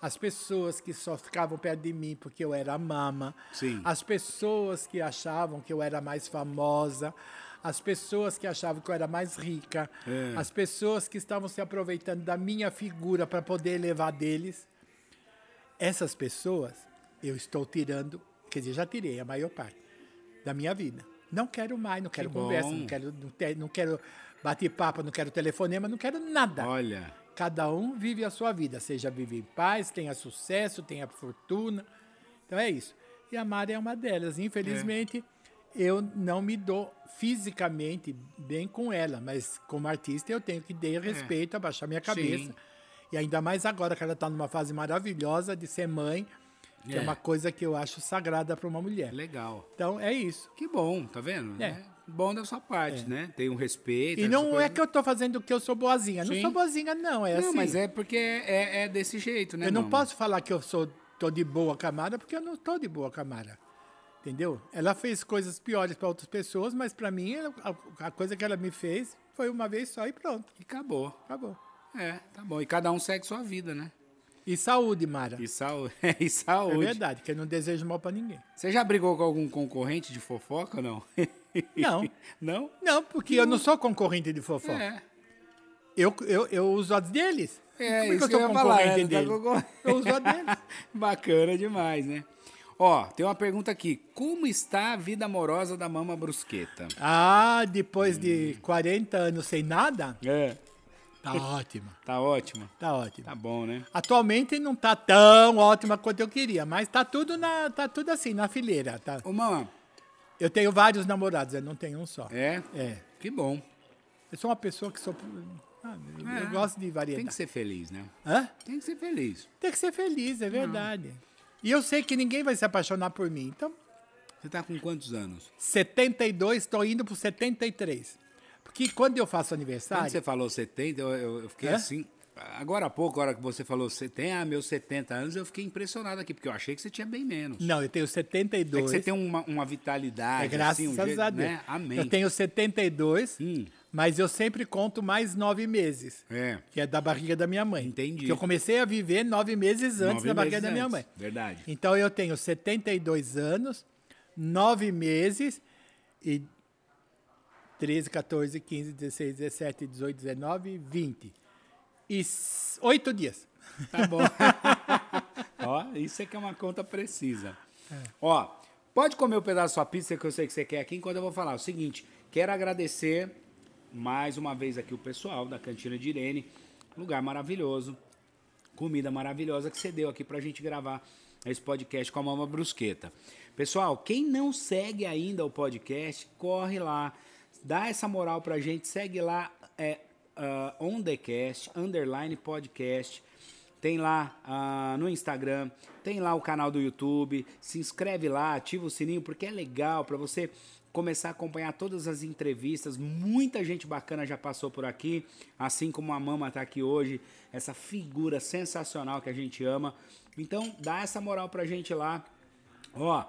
as pessoas que só ficavam perto de mim porque eu era mama, Sim. as pessoas que achavam que eu era mais famosa, as pessoas que achavam que eu era mais rica, É. as pessoas que estavam se aproveitando da minha figura para poder levar deles. Essas pessoas eu estou tirando, quer dizer, já tirei a maior parte da minha vida. Não quero mais, não quero Que conversa, bom. não quero, não, não quero bate-papo, não quero telefonema, não quero nada. Olha. Cada um vive a sua vida, seja vive em paz, tenha sucesso, tenha fortuna. Então é isso. E a Mari é uma delas. Infelizmente, eu não me dou fisicamente bem com ela, mas como artista eu tenho que dar respeito, abaixar minha cabeça. Sim. E ainda mais agora que ela está numa fase maravilhosa de ser mãe, que é, É. uma coisa que eu acho sagrada para uma mulher. Legal. Então é isso. Que bom, tá vendo? É. Bom da sua parte, né? Tem um respeito. E não coisa. é que eu estou fazendo que eu sou boazinha. Não Sim. sou boazinha, não. É Não, assim. mas é porque é, é desse jeito, né? Eu não posso falar que eu sou tô de boa camada porque eu não tô de boa camada. Entendeu? Ela fez coisas piores para outras pessoas, mas para mim a, a coisa que ela me fez foi uma vez só e pronto. E acabou. Acabou. É, tá bom. E cada um segue sua vida, né? E saúde, Mara. E <laughs> saúde. e É saúde. verdade, que eu não desejo mal para ninguém. Você já brigou com algum concorrente de fofoca ou não? <laughs> Não. não? Não, porque eu não sou concorrente de fofoca. É. Eu, eu, eu uso as deles. É, Como isso que eu sou eu ia falar, concorrente é, tá Eu uso a deles. <laughs> Bacana demais, né? Ó, tem uma pergunta aqui. Como está a vida amorosa da Mama Brusqueta? Ah, depois de 40 anos sem nada, É. tá ótima. Tá ótima? Tá ótima. Tá bom, né? Atualmente não tá tão ótima quanto eu queria, mas tá tudo na, tá tudo assim na fileira, tá? Ô, Mama, Eu tenho vários namorados, eu não tenho um só. é? É. Que bom. Eu sou uma pessoa que sou ah, eu, eu É, gosto de Tem variedade. que ser feliz, né? Hã? Tem que ser feliz. Tem que ser feliz, é verdade. E eu sei que ninguém vai se apaixonar por mim. Então, Você tá com quantos anos? 72, estou indo pro 73. Porque quando eu faço Quando aniversário, você falou 70, eu, eu- fiquei É? assim. Agora há pouco, a hora que você falou 70, ah, meus 70 anos, eu fiquei impressionado aqui, porque eu achei que você tinha bem menos. não, eu tenho É 72. que você tem uma, uma vitalidade, É graças assim, um a Deus. né? Amém. Eu tenho 72, Hum. mas eu sempre conto mais nove meses. É. Que é da barriga da minha mãe. Entendi. Que eu comecei a viver nove meses antes Nove da barriga da minha antes, mãe. Verdade. Então eu tenho 72 anos, nove meses e 13, 14, 15, 16, 17, 18, 19, 20. E oito dias. Tá bom. <laughs> Ó, isso é que é uma conta precisa. É. Ó, pode comer o pedaço da sua pizza que eu sei que você quer aqui, enquanto eu vou falar. O seguinte, quero agradecer mais uma vez aqui o pessoal da Cantina de Irene. Lugar maravilhoso, comida maravilhosa que você deu aqui pra gente gravar esse podcast com a Mama Brusqueta. Pessoal, quem não segue ainda o podcast, corre lá, dá essa moral pra gente, segue lá, é uh, On The Cast, underline podcast. Tem lá uh, no Instagram, tem lá o canal do YouTube. Se inscreve lá, ativa o sininho, porque é legal para você começar a acompanhar todas as entrevistas. Muita gente bacana já passou por aqui, assim como a Mama está aqui hoje, essa figura sensacional que a gente ama. Então, dá essa moral pra gente lá. Ó,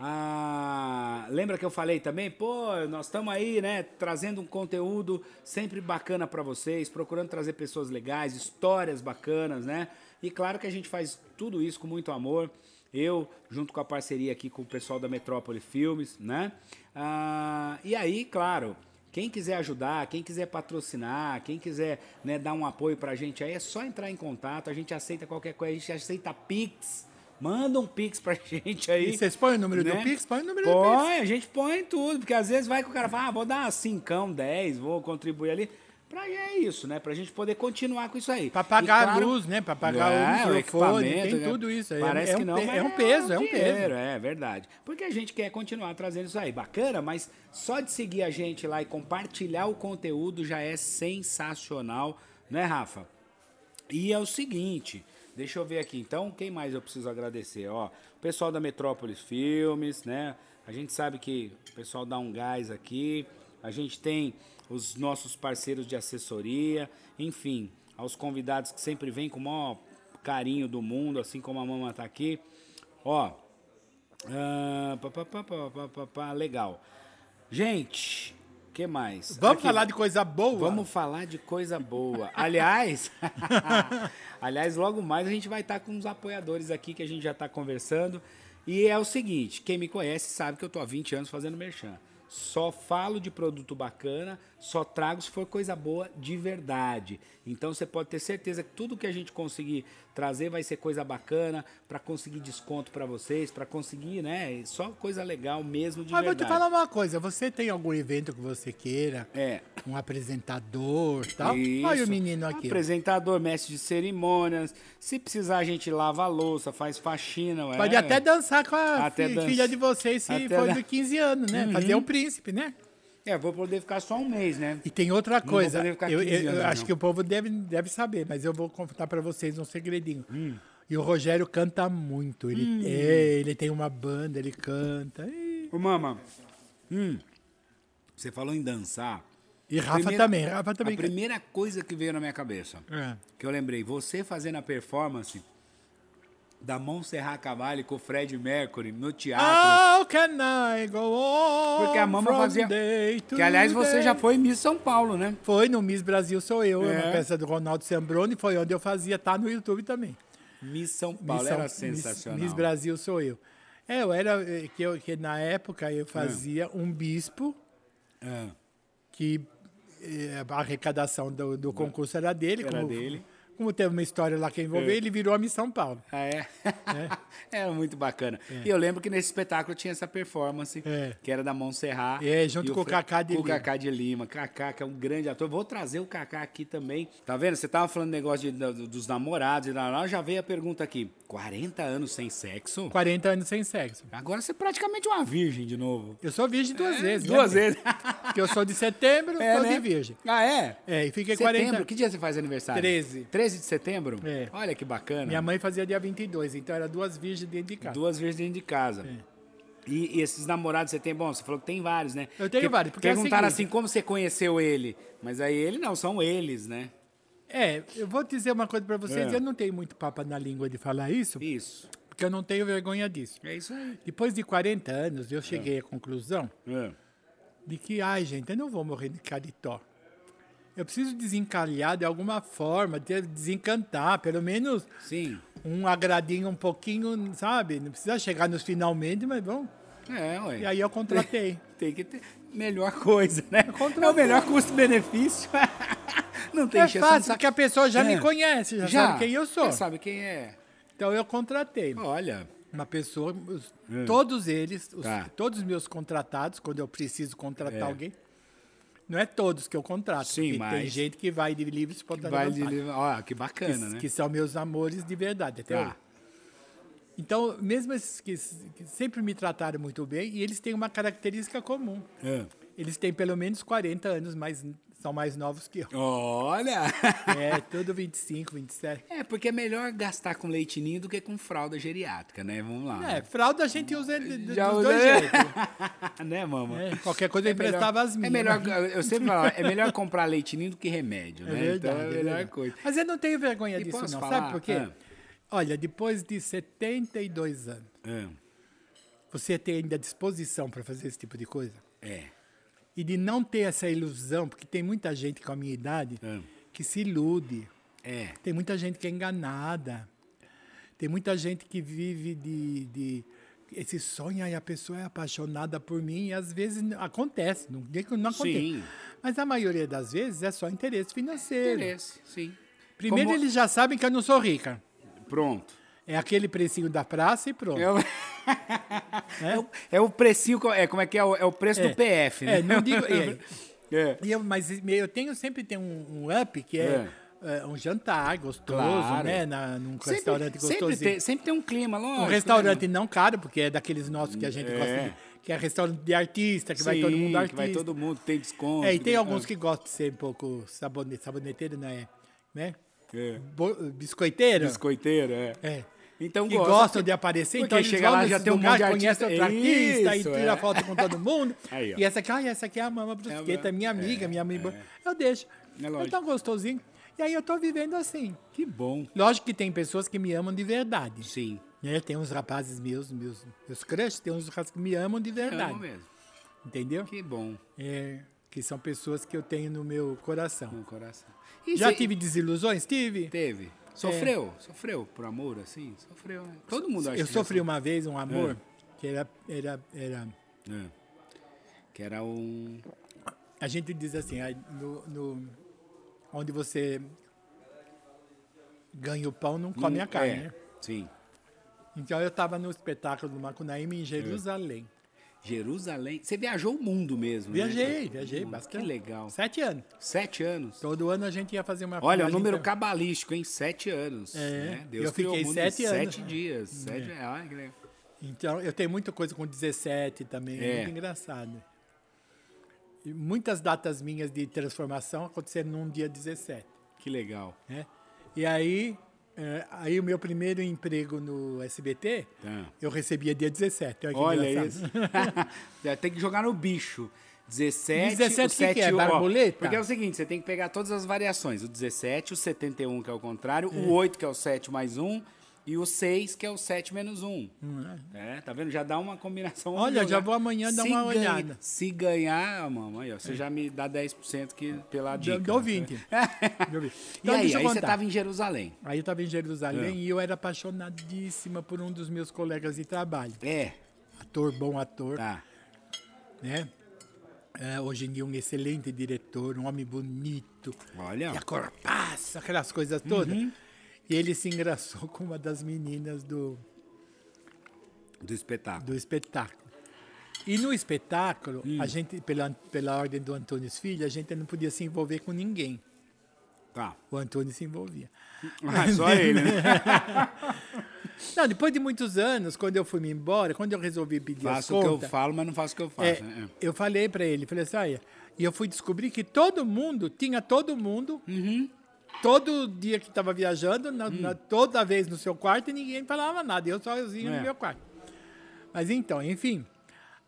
ah, lembra que eu falei também? Pô, nós estamos aí, né, trazendo um conteúdo sempre bacana para vocês, procurando trazer pessoas legais, histórias bacanas, né? E claro que a gente faz tudo isso com muito amor. Eu, junto com a parceria aqui com o pessoal da Metrópole Filmes, né? Ah, e aí, claro, quem quiser ajudar, quem quiser patrocinar, quem quiser né, dar um apoio pra gente aí, é só entrar em contato. A gente aceita qualquer coisa, a gente aceita Pix Manda um Pix pra <laughs> gente aí. E vocês põem o número né? do Pix? Põe o número põe, do Pix. Põe, a gente põe tudo, porque às vezes vai que o cara fala, ah, vou dar 5, 10, vou contribuir ali. Pra é isso, né? Pra gente poder continuar com isso aí. Pra pagar claro, a luz, né? Pra pagar é, o microfone, tem né? tudo isso aí. Parece é, que não, é, é um peso, é um, dinheiro, peso. É verdade. Porque a gente quer continuar trazendo isso aí. Bacana, mas só de seguir a gente lá e compartilhar o conteúdo já é sensacional, né, Rafa? E é o seguinte, Deixa eu ver aqui, então, quem mais eu preciso agradecer? Ó, o pessoal da Metrópolis Filmes, né? A gente sabe que o pessoal dá um gás aqui. A gente tem os nossos parceiros de assessoria, enfim, aos convidados que sempre vêm com o maior carinho do mundo, assim como a mama tá aqui. Ó, uh, pá, pá, pá, legal. Gente, que mais? Vamos Aqui, falar de coisa boa? Vamos falar de coisa boa. Aliás, <laughs> aliás, logo mais a gente vai estar com uns apoiadores aqui que a gente já está conversando. E é o seguinte, quem me conhece sabe que eu estou há 20 anos fazendo merchan. Só falo de produto bacana, só trago se for coisa boa de verdade. Então você pode ter certeza que tudo que a gente conseguir trazer vai ser coisa bacana para conseguir desconto para vocês, para conseguir, né? Só coisa legal mesmo de Mas verdade. vou te falar uma coisa, você tem algum evento que você queira? É. Um apresentador, tal? Isso. Olha o menino aqui. Apresentador, mestre de cerimônias. Se precisar a gente lava a louça, faz faxina, Pode é. até dançar com a dança. filha de vocês se até for da... de 15 anos, né? Uhum. Fazer um príncipe, né? É, vou poder ficar só um mês, né? E tem outra coisa. eu, eu, eu acho que o povo deve, deve saber, mas eu vou contar para vocês um segredinho. Hum. E o Rogério canta muito. Ele, hum. é, ele tem uma banda, ele canta. E... Ô, mama, hum, você falou em dançar. E Rafa primeira, também, Rafa também. A primeira coisa que veio na minha cabeça, é. que eu lembrei, você fazendo a performance da Montserrat Cavalli com o Fred Mercury no teatro. How can I go on Porque a mama fazia. Que aliás você já foi Miss São Paulo, né? Foi no Miss Brasil Sou Eu, é. uma peça do Ronaldo Sambroni, foi onde eu fazia, tá no YouTube também. Miss São Paulo Miss, era sensacional. Miss, Miss, Brasil Sou Eu. É, eu era eh, que, eu, que na época eu fazia é. um bispo é. que eh, a arrecadação do, do concurso era dele, era como, dele como teve uma história lá que envolveu, é. ele virou a Miss São Paulo. Ah, é? É, <laughs> é muito bacana. É. E eu lembro que nesse espetáculo tinha essa performance, é. que era da Montserrat. É, junto com o Cacá de Lima. Com o Cacá de Lima. Cacá, que é um grande ator. Vou trazer o Cacá aqui também. Tá vendo? Você tava falando negócio de, dos namorados e lá, já veio a pergunta aqui. 40 anos sem sexo? 40 anos sem sexo. Agora você é praticamente uma virgem de novo. Eu sou virgem duas é, vezes. Duas né? vezes. <laughs> Porque eu sou de setembro, é, sou né? de virgem. Ah, é? É, e fiquei setembro. 40... Que dia você faz aniversário? 13. 13 de setembro? É. Olha que bacana. Minha mãe fazia dia 22, então era duas virgens dentro de casa. Duas virgens dentro de casa. É. E, e, esses namorados você tem, bom, você falou que tem vários, né? Eu tenho porque vários. Porque perguntaram é assim, como você conheceu ele? Mas aí ele não, são eles, né? É, eu vou dizer uma coisa para vocês, é. eu não tenho muito papo na língua de falar isso. Isso. Porque eu não tenho vergonha disso. É isso aí. Depois de 40 anos, eu cheguei é. à conclusão é. de que, ai, gente, eu não vou morrer de caritó. Eu preciso desencalhar de alguma forma, desencantar, pelo menos Sim. um agradinho um pouquinho, sabe? Não precisa chegar nos finalmente, mas vamos. É, ué. E aí eu contratei. <laughs> Tem que ter melhor coisa, né? É o melhor custo-benefício. <laughs> não tem é chance. fácil, porque a pessoa já é. me conhece, já, já, sabe quem eu sou. Já sabe quem é. Então eu contratei. Olha. Uma pessoa, os, hum. todos eles, os, tá. todos os meus contratados, quando eu preciso contratar é. alguém, não é todos que eu contrato. Sim, mas... Tem gente que vai de livre espontâneo. Vai de livre... Ó, que bacana, que, né? Que são meus amores de verdade, até tá. Então, mesmo esses que, que sempre me trataram muito bem, e eles têm uma característica comum. É. Eles têm pelo menos 40 anos, mas são mais novos que eu. Olha! É, tudo 25, 27. É, porque é melhor gastar com leite ninho do que com fralda geriátrica, né? Vamos lá. É, fralda a gente usa de, Já dos usa- dois jeitos. <laughs> né, mama? É, qualquer coisa eu emprestava as minhas. É melhor, <laughs> eu sempre falo, é melhor comprar leite ninho do que remédio, É né? verdade, então é a é melhor verdade. coisa. Mas eu não tenho vergonha E disso, não. falar? Sabe por quê? Ah. Olha, depois de 72 anos, É. você tem ainda disposição para fazer esse tipo de coisa? É. E de não ter essa ilusão, porque tem muita gente com a minha idade É. que se ilude. É. Tem muita gente que é enganada. Tem muita gente que vive de, de esse sonho e a pessoa é apaixonada por mim e às vezes acontece, não digo não acontece. Sim. Mas a maioria das vezes é só interesse financeiro. Interesse, sim. Primeiro Como- eles já sabem que eu não sou rica. Pronto. É aquele precinho da praça e pronto. É o, <laughs> é o, é o precinho, é, como é que é? O, é o preço do PF, né? É, não digo. <laughs> é, É. E eu, mas eu tenho sempre tenho um, um up que é, é, um jantar gostoso, Claro. né? Na, num Sempre, restaurante sempre, gostosinho. tem, sempre tem um clima, lógico. um restaurante não caro, porque é daqueles nossos que a gente É. gosta de, que é restaurante de artista, que né? vai todo Sim, mundo que artista. vai todo mundo, tem desconto. É, e tem né? alguns que gostam de ser um pouco sabonete, saboneteiro, é? Né? É. Bo- biscoiteiro. Biscoiteiro, é. Então que gosta, gostam de aparecer, então chega lá, já tem um monte de artista. conhecem outro artista, Isso, e tira é. foto com todo mundo. <laughs> Aí, e essa aqui, ah, essa aqui é a Mama Brusqueta, É, minha amiga, é, minha amiga. Eu deixo. É lógico. tão gostosinho. E aí eu tô vivendo assim. Que bom. Lógico que tem pessoas que me amam de verdade. Sim. Né? Tem uns rapazes meus, meus, meus crushes, tem uns rapazes que me amam de verdade. Amo mesmo. Entendeu? Que bom É, que são pessoas que eu tenho no meu coração. no coração. E Já cê- tive desilusões? Tive. Teve. Sofreu? Sofreu por amor, assim? Sofreu, né? Todo mundo acha Eu sofri uma vez um amor É. que era, era, era. É. Que era um. A gente diz assim, no, no- onde você ganha o pão, não come a carne, é, né? Sim. Então eu estava no espetáculo do Macunaíma em Jerusalém. Jerusalém. Você viajou o mundo mesmo, né? Viajei, viajei Hum, bastante. Que legal. Sete anos. Sete anos. Todo ano a gente ia fazer uma Olha, o número pra- cabalístico, hein? Sete anos. É, né? Deus eu criou fiquei o mundo em sete anos. Sete dias. Sete... Olha que legal. Então, eu tenho muita coisa com 17 também, é, É. muito engraçado. E muitas datas minhas de transformação aconteceram num dia 17. Que legal. Né? E aí, eh, aí o meu primeiro emprego no SBT, Tá. eu recebia dia 17. Olha, Olha engraçado. isso. <laughs> É, tem que jogar no bicho. 17, 17 o que 7, que é? ó, Barbuleta? Porque é o seguinte, você tem que pegar todas as variações. O 17, o 71, que é o contrário, o 8, que é o 7 mais 1, e o 6, que é o 7 menos 1. É, tá vendo? Já dá uma combinação. Olha, já vou amanhã dar Se uma ganha- olhada. Se ganhar, mamãe, ó, você já me dá 10% que, pela dica. Dou- <laughs> Dou 20. Dou 20. E Então, aí, deixa eu aí você estava em Jerusalém. Aí eu estava em Jerusalém É. e eu era apaixonadíssima por um dos meus colegas de trabalho. É, Ator, bom ator. tá. né? É, hoje em dia um excelente diretor, um homem bonito. Olha. E a corpaça, aquelas coisas todas. Uhum. E ele se engraçou com uma das meninas do, Do espetáculo. do espetáculo. E no espetáculo, Hum. a gente, pela, pela ordem do Antônio Filho, a gente não podia se envolver com ninguém. Tá. O Antônio se envolvia. Ah, só <laughs> ele, né? <laughs> Não, depois de muitos anos, quando eu fui me embora, quando eu resolvi pedir as Faço o que eu contas, falo, mas não faço o que eu faço. é, né? eu falei pra ele, falei assim, olha, e eu fui descobrir que todo mundo, tinha todo mundo, Uhum. Todo dia que estava viajando, na- Hum. na- toda vez no seu quarto, e ninguém falava nada, eu sozinho É. no meu quarto. Mas então, enfim,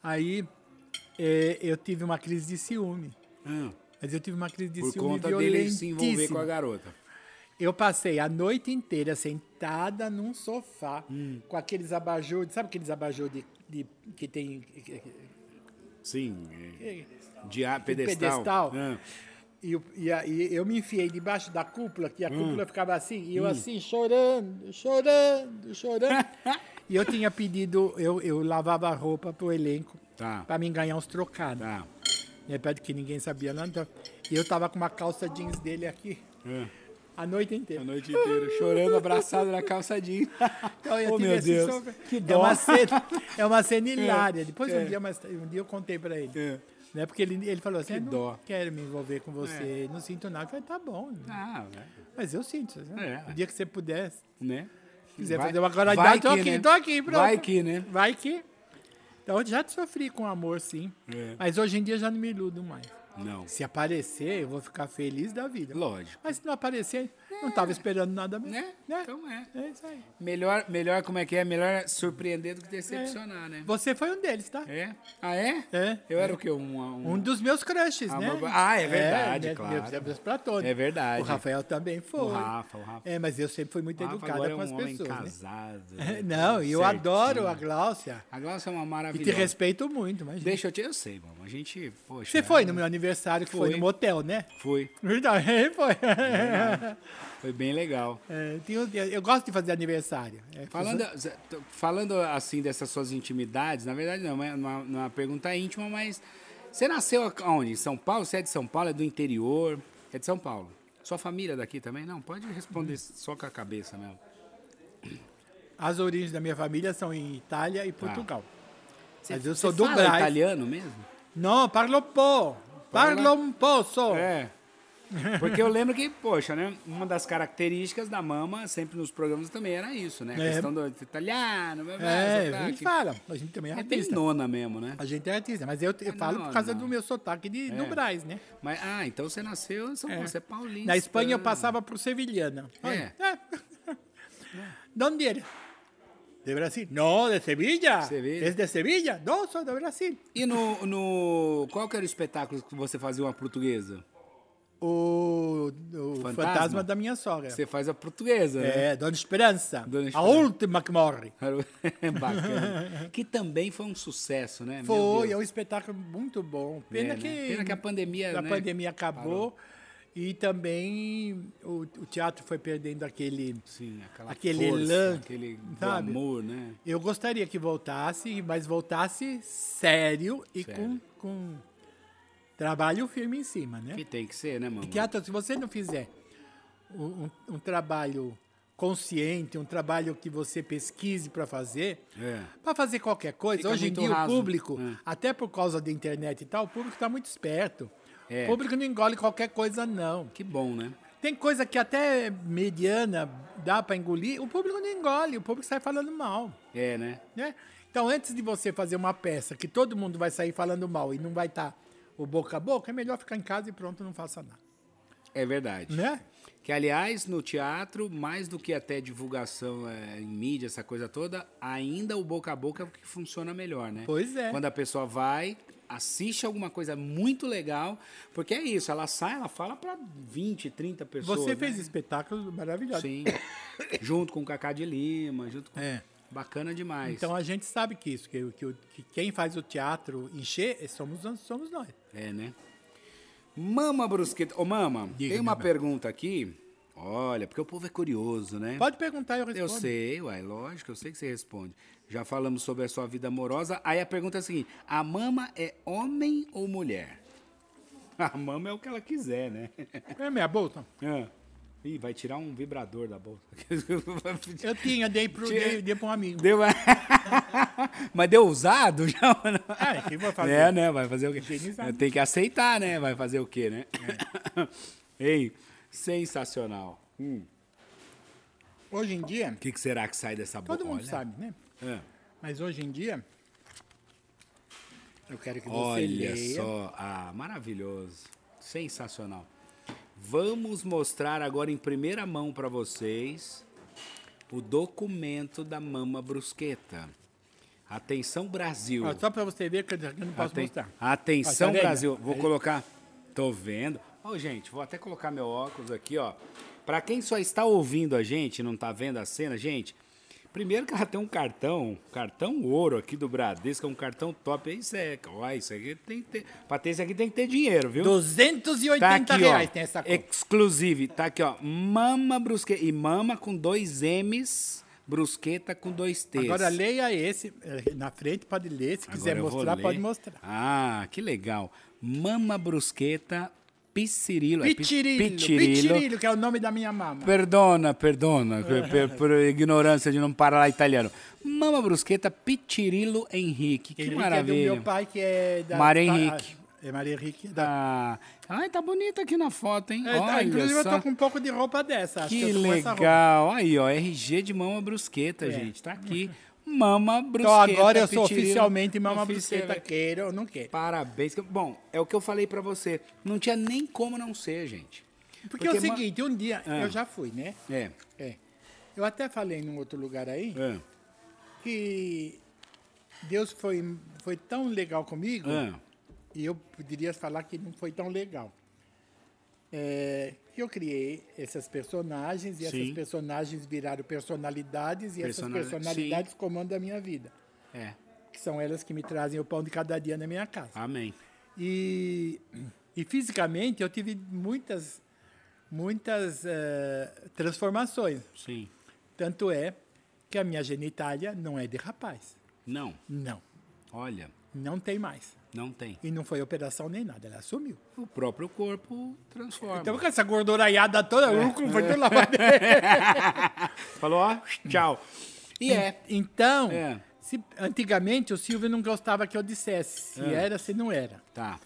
aí é, eu tive uma crise de ciúme. Ah, Mas eu tive uma crise de por ciúme conta dele se envolver com a garota. Eu passei a noite inteira sentada num sofá, Hum. com aqueles abajur, sabe aqueles abajur de, de- que tem Sim. é, De pedestal. pedestal. Ah, E, eu- e aí eu me enfiei debaixo da cúpula, que a Hum. cúpula ficava assim, e eu assim, chorando, chorando, chorando. <laughs> e eu tinha pedido, eu, eu lavava a roupa pro elenco, Tá. pra mim ganhar uns trocados. Tá. Perto que ninguém sabia nada. Então, e eu tava com uma calça jeans dele aqui, Ah, a noite inteira. a noite inteira, chorando, abraçado na calça jeans. <laughs> Então, eu oh, meu Deus. sofr- Que é dó. uma cena, é uma cena <laughs> hilária. Depois é. um dia, mais, um dia eu contei pra ele. É. Né, porque ele, ele falou assim, Que não dó. quero me envolver com você, não sinto nada. Eu falei, tá bom. Ah, Mas eu sinto. né? É. O dia que você puder. né? quiser Vai- fazer uma vai coroidade, tô aqui, né? tô aqui, pronto. Vai que, né? Vai que. Então eu já sofri com amor, sim. É. Mas hoje em dia já não me iludo mais. Não. Se aparecer, eu vou ficar feliz da vida. Lógico. Mas se não aparecer, não tava esperando nada mesmo. Né? Né? Então é. É isso aí. Melhor, melhor, como é que é? Melhor surpreender do que decepcionar, né? Você foi um deles, tá? É? Ah, é? É. Eu era o quê? Um, um... Um dos meus crushes, Ah, né? mas- ah, é verdade, né? claro. Meus, meus platônicos. É verdade. O Rafael também foi. O Rafa, o Rafa. É, mas eu sempre fui muito educada é com um as homem pessoas, né? casado. Não, e eu adoro a Gláucia. A Glaucia é uma E te respeito muito, imagina. Deixa eu te... Eu sei, mano. A gente... Poxa... Você foi no meu aniversário, que foi, Foi. no motel, né? Fui. Verdade, <laughs> foi. Foi bem legal. É, um- eu gosto de fazer aniversário. É, Falando, falando assim dessas suas intimidades, na verdade não, é uma, uma pergunta íntima, mas você nasceu aonde? Em São Paulo? Você é de São Paulo? É do interior? É de São Paulo. Sua família é daqui também? Não, pode responder só com a cabeça mesmo. As origens da minha família são em Itália e Portugal. Você, Mas eu sou do fala Braz. italiano mesmo? Não, parlo po. Parlo um po só. É. Porque eu lembro que, poxa, né? Uma das características da mama, sempre nos programas também, era isso, né? A É. questão do italiano, blá, blá, É, sotaque. a gente fala. A gente também é É artista. nona mesmo, né? A gente é artista, mas eu, eu falo não, por causa não. do meu sotaque de, do É. Braz, né? Mas, ah, então você nasceu em São Paulo, você é paulista. Na Espanha eu passava por sevilhana. É. É. <laughs> ¿De onde era? De Brasil. No, de Sevilla. Sevilla. Es de Sevilla. No, soy de Brasil. E no, no. Qual que era o espetáculo que você fazia uma portuguesa? O, o Fantasma? fantasma? da minha sogra. Você faz a portuguesa, né? É, Dona Esperança. Dona A Esperança. última que morre. <laughs> Bacana. Que também foi um sucesso, né? Foi, é um espetáculo muito bom. Pena, É, né? que, Pena que a pandemia, a né, pandemia acabou. E também o, o teatro foi perdendo aquele. Sim, aquela Aquele força, elan, aquele sabe? glamour, né? Eu gostaria que voltasse, mas voltasse sério e Sério. Com, com trabalho firme em cima, né? Que tem que ser, né, mamãe? Teatro, se você não fizer um, um- um trabalho consciente, um trabalho que você pesquise para fazer, É. para fazer qualquer coisa, Fica hoje em dia raso. o público, É. até por causa da internet e tal, o público está muito esperto. É. O público não engole qualquer coisa, não. Que bom, né? Tem coisa que até mediana dá para engolir, o público não engole, o público sai falando mal. É, né? né? Então, antes de você fazer uma peça que todo mundo vai sair falando mal e não vai estar o boca a boca, é melhor ficar em casa e pronto, não faça nada. É verdade. Né? Que, aliás, no teatro, mais do que até divulgação é, em mídia, essa coisa toda, ainda o boca a boca é o que funciona melhor, né? Pois é. Quando a pessoa vai, assiste alguma coisa muito legal, porque é isso, ela sai, ela fala para 20, 30 pessoas. Você fez né? espetáculos maravilhosos. Sim. <coughs> junto com o Cacá de Lima, junto com... É. Bacana demais. Então a gente sabe que isso, que, que, que quem faz o teatro encher é somos, somos nós. É, né? Mama Brusqueta. Ô, Mama, Diga, tem uma meu pergunta aqui. Olha, porque o povo é curioso, né? Pode perguntar, eu Eu respondo. sei, uai, lógico, eu sei que você responde. Já falamos sobre a sua vida amorosa. Aí a pergunta é a seguinte: a mama é homem ou mulher? <laughs> A mama é o que ela quiser, né? É minha bolsa? Ah. Ih, vai tirar um vibrador da bolsa. <laughs> Eu tinha, dei Tinha- dei, dei pra um amigo. Deu. <laughs> Mas deu usado já? <laughs> não? É, que vou fazer? É, né? Vai fazer o quê? Higienizado. Tem que aceitar, né? Vai fazer o quê, né? Ei, sensacional. Hum. Hoje em dia, O que, que será que sai dessa boca? todo mundo Olha. sabe, né? É. Mas hoje em dia, eu quero que você Olha leia. só, ah, maravilhoso, sensacional. Vamos mostrar agora em primeira mão para vocês o documento da Mama Brusqueta. Atenção Brasil. Ó, só para você ver que eu não posso Aten- mostrar. Atenção Ó, tá? Brasil, vou Aí- colocar. Tô vendo. Ó, gente, vou até colocar meu óculos aqui, ó. Para quem só está ouvindo a gente, não tá vendo a cena, gente. Primeiro que ela tem um cartão, cartão ouro aqui do Bradesco, é um cartão top. Isso é, ó, isso aqui tem que ter. Pra ter isso aqui tem que ter dinheiro, viu? 280 Tá aqui, reais ó. tem essa conta. Exclusive. Tá aqui, ó. Mama brusqueta. E mama com dois M's, brusqueta com dois T's. Agora leia esse, eh, na frente pode ler, se quiser Agora mostrar, pode mostrar. Ah, que legal. Mama brusqueta, piscirilo. é pi- Pitirilo, Pitirilo, que é o nome da minha mama. Perdona, perdona, per- per- por ignorância de não falar italiano. Mama brusqueta, Pitirilo Henrique. Que Henrique é do maravilha. meu pai, que é da... Mário fa- Henrique. É Maria Henrique. Da... Ah, ai, tá bonita aqui na foto, hein? É, Olha inclusive, só. eu tô com um pouco de roupa dessa. Que, legal. Aí, ó, RG de Mama Brusqueta, É. gente. Tá aqui. Mama Brusqueta. Então agora eu sou oficialmente mama Oficial- brusqueta, queira ou não queira. Parabéns. Bom, é o que eu falei pra você. Não tinha nem como não ser, gente. Porque, é o seguinte, um dia, Ah. eu já fui, né? É. É. Eu até falei num outro lugar aí É. que Deus foi, foi tão legal comigo É. e eu poderia falar que não foi tão legal. É, eu criei essas personagens e Sim. essas personagens viraram personalidades e essas personalidades comandam a minha vida. É. Que são elas que me trazem o pão de cada dia na minha casa. Amém. E, e fisicamente eu tive muitas, muitas eh, transformações. Sim. Tanto é que a minha genitália não é de rapaz. Não. Não. Olha, Não tem mais. Não tem. E não foi operação nem nada, ela sumiu. O próprio corpo transforma. Então com essa gorduraiada toda, É. o cu foi tudo lavadeira. <laughs> Falou, ó, tchau. E é. Então, É. se- antigamente o Silvio não gostava que eu dissesse se É. era, se não era. Tá.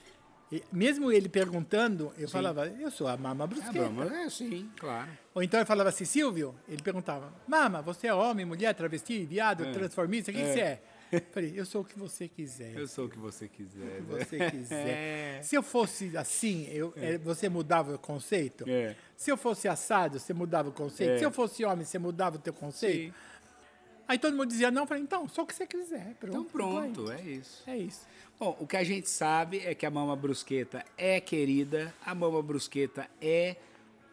E mesmo ele perguntando, eu falava, eu sou a Mama É, Brusqueta. Brahma, é sim, claro. Ou então eu falava assim, Silvio, ele perguntava, Mama, você é homem, mulher, travesti, viado, transformista, o que, que você é? Eu falei, eu sou o que você quiser. Eu sou o que você quiser. O que você quiser. <laughs> É. Se eu fosse assim, eu, eh, você mudava o conceito? É. Se eu fosse assado, você mudava o conceito? É. Se eu fosse homem, você mudava o teu conceito? Sim. Aí todo mundo dizia não, eu falei, então, só o que você quiser. Pronto, Então pronto, é isso. É isso. Bom, o que a gente sabe é que a Mama Brusqueta é querida, a Mama Brusqueta é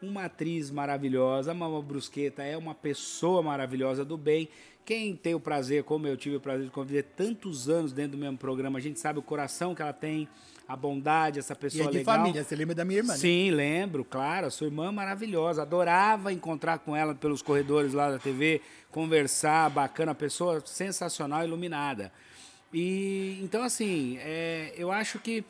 uma atriz maravilhosa, a Mama Brusqueta é uma pessoa maravilhosa do bem. Quem tem o prazer, como eu tive o prazer de conviver tantos anos dentro do mesmo programa, a gente sabe o coração que ela tem, a bondade, essa E pessoa é de legal. família, você lembra da minha irmã, né? Sim, lembro, claro. A sua irmã é maravilhosa. Adorava encontrar com ela pelos corredores lá da TV, conversar, bacana, pessoa sensacional, iluminada. E então, assim, é, eu acho que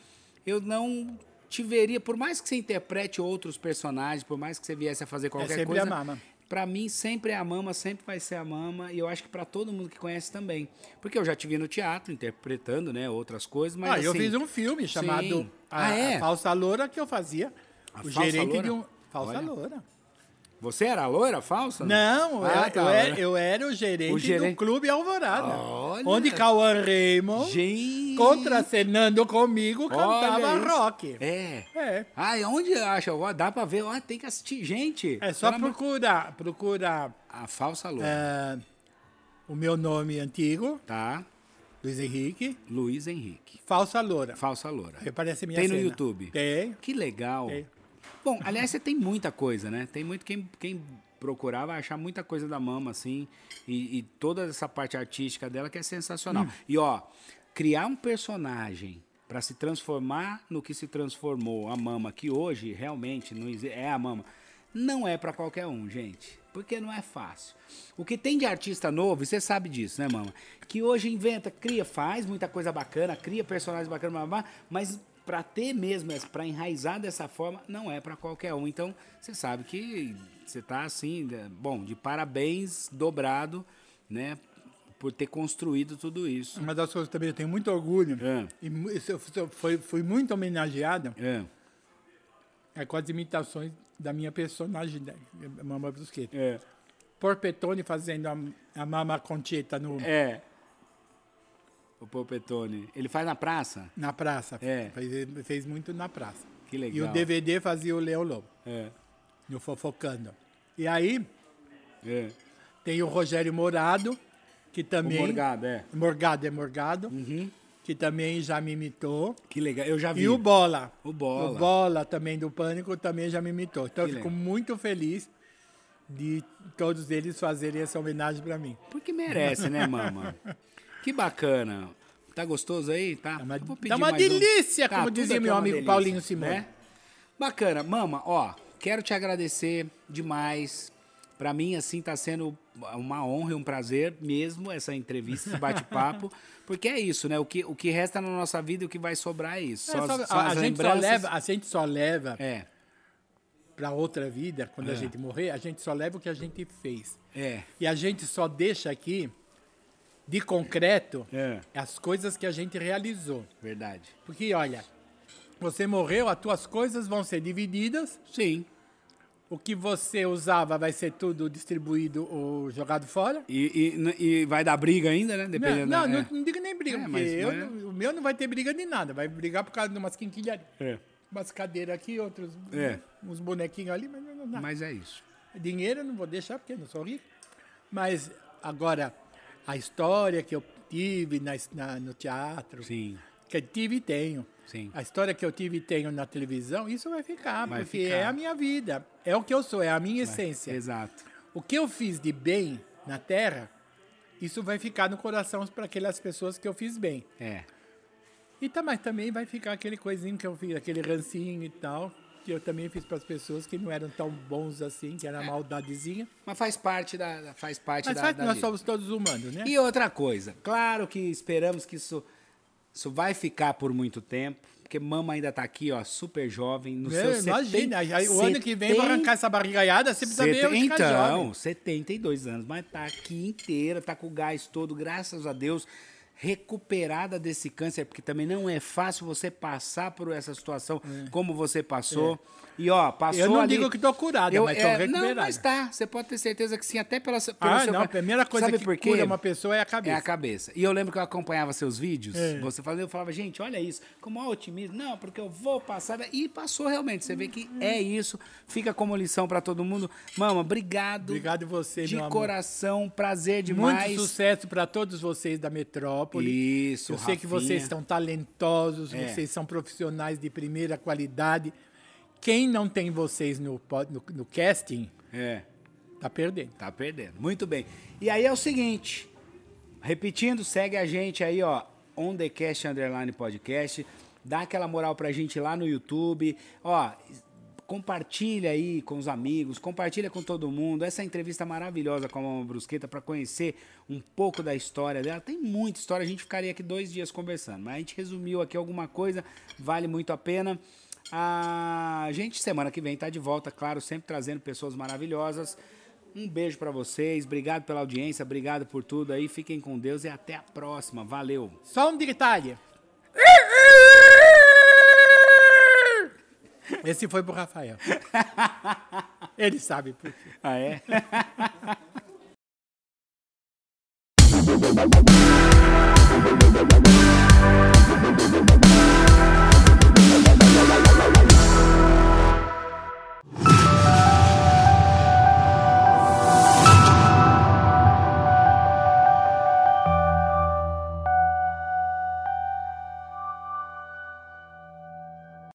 eu não te veria, por mais que você interprete outros personagens, por mais que você viesse a fazer qualquer É sempre coisa. a Mama. Pra mim, sempre é a mama, sempre vai ser a mama, e eu acho que pra todo mundo que conhece também. Porque eu já te vi no teatro interpretando, né, outras coisas, mas ah, eu assim, fiz um filme chamado a, Ah, é? a Falsa Loura que eu fazia. A o gerente Loura? de um. Falsa Olha. Loura. Você era loira falsa? Não, Ah, eu, tá, eu, era, eu era o gerente, O gerente- do Clube Alvorada. Olha. Onde Cauã Raymond, Gente! Contracenando comigo, cantava isso. rock. É. É. Ai, onde acha? Dá pra ver, ó, tem que assistir. Gente! É só procurar, procurar A falsa loura. ah, o meu nome antigo, Tá? Luiz Henrique, Luiz Henrique. Falsa Loura. Falsa loura. Aí aparece a minha Tem no cena. YouTube? Tem. Que legal. Tem. Bom, aliás, você tem muita coisa, né? Tem muito quem, quem procurar vai achar muita coisa da mama, assim. E, e toda essa parte artística dela que é Hum. sensacional. E ó, criar um personagem para se transformar no que se transformou a mama, que hoje realmente não é a mama, não é para qualquer um, gente. Porque não é fácil. O que tem de artista novo, e você sabe disso, né, mama? Que hoje inventa, cria, faz muita coisa bacana, cria personagens bacanas, mas para ter mesmo, para enraizar dessa forma, não é para qualquer um. Então, você sabe que você tá assim, né, bom, de parabéns dobrado, né, por ter construído tudo isso. Uma das coisas também eu tenho muito orgulho, É. e eu fui- fui, muito homenageada, É, é com as imitações da minha personagem, da Mama Brusqueta. é, Porpetone fazendo a, a Mama Conchita no, é. O Popetone, ele faz na praça? na praça. É. Fez, fez muito na praça. Que legal. E o DVD fazia o Leão Lobo, É, no Fofocando. E aí é. tem o Rogério Morado, que O também... Morgado, é. Morgado é Morgado, Uhum. que também já me imitou. Que legal, eu já vi. E o Bola. O Bola. O Bola também do Pânico também já me imitou. Então Que eu fico legal. muito feliz de todos eles fazerem essa homenagem para mim. Porque merece, né, mama? Que bacana. Tá gostoso aí? Tá? Tá uma- tá uma mais um. delícia, como dizia aqui meu é amigo delícia, Paulinho Simone. né? Bacana. Mama, ó, quero te agradecer demais. Pra mim, assim, tá sendo uma honra e um prazer mesmo essa entrevista, esse bate-papo. <laughs> porque é isso, né? O que, o que resta na nossa vida e o que vai sobrar é isso. É, Só, só- as- só a, gente só leva, a gente só leva É, para outra vida, quando É. a gente morrer, a gente só leva o que a gente fez. é, E a gente só deixa aqui de concreto é. as coisas que a gente realizou. Verdade. Porque, olha, Você morreu, as tuas coisas vão ser divididas. Sim. O que você usava vai ser tudo distribuído ou jogado fora. E, e, e vai dar briga ainda, né? Não, Dependendo não, da- não, é. não diga nem briga, É, porque eu não é- não- o meu não vai ter briga de nada. Vai brigar por causa de umas quinquilharias. É. Umas cadeiras aqui, outros, É. uns bonequinhos ali, mas não, não dá. Mas é isso. Dinheiro eu não vou deixar porque eu não sou rico. Mas agora, a história que eu tive na, na- no teatro, Sim. que eu tive e tenho. Sim. A história que eu tive e tenho na televisão, isso vai ficar, Vai porque ficar. é a minha vida. É o que eu sou, é a minha essência. Exato. O que eu fiz de bem na Terra, isso vai ficar no coração para aquelas pessoas que eu fiz bem. É. E tá, mas também vai ficar aquele coisinho que eu fiz, aquele rancinho e tal, que eu também fiz para as pessoas que não eram tão bons assim, que era a maldadezinha. Mas faz parte da, da- faz parte Mas da, faz, da nós vida. somos todos humanos, né? E outra coisa, claro que esperamos que isso, isso vai ficar por muito tempo, porque mama ainda tá aqui, ó, super jovem, no É, seu imagina, 70 aí o ano que vem vai arrancar essa barrigaiada, você precisa ver eu Seten- Então, jovem. 72 anos, mas tá aqui inteira, tá com o gás todo, graças a Deus, recuperada desse câncer, porque também não é fácil você passar por essa situação como você passou. E ó, passou. Eu não ali- digo que tô curada, mas tô é, Não, recuperada. mas tá, você pode ter certeza que sim, até pela pelo Ah, seu- não, a primeira coisa Sabe que por quê? cura uma pessoa é a cabeça. É a cabeça. E eu lembro que eu acompanhava seus vídeos, É. você falando, eu falava, gente, olha isso, com maior otimismo. Não, porque eu vou passar. E passou realmente. Você vê que é isso. Fica como lição pra todo mundo. Mama, obrigado. Obrigado você, De meu amor. coração, prazer Muito demais. sucesso para todos vocês da metrópole. Isso, Eu sei que Rafinha. vocês são talentosos, É. vocês são profissionais de primeira qualidade. Quem não tem vocês no, no, no casting, É, tá perdendo. tá perdendo. Muito bem. E aí é o seguinte, repetindo, segue a gente aí, ó, On The Cast Underline Podcast. Dá aquela moral pra gente lá no YouTube. Ó, compartilha aí com os amigos, compartilha com todo mundo. Essa entrevista maravilhosa com a Mama Brusqueta para conhecer um pouco da história dela. Tem muita história, a gente ficaria aqui dois dias conversando, mas a gente resumiu aqui alguma coisa, vale muito a pena. A gente, semana que vem, tá de volta, claro, sempre trazendo pessoas maravilhosas. Um beijo para vocês, obrigado pela audiência, obrigado por tudo aí. Fiquem com Deus e até a próxima. Valeu! Só um detalhe. Esse foi pro Rafael. <laughs> Ele sabe por quê. Ah, é? <laughs>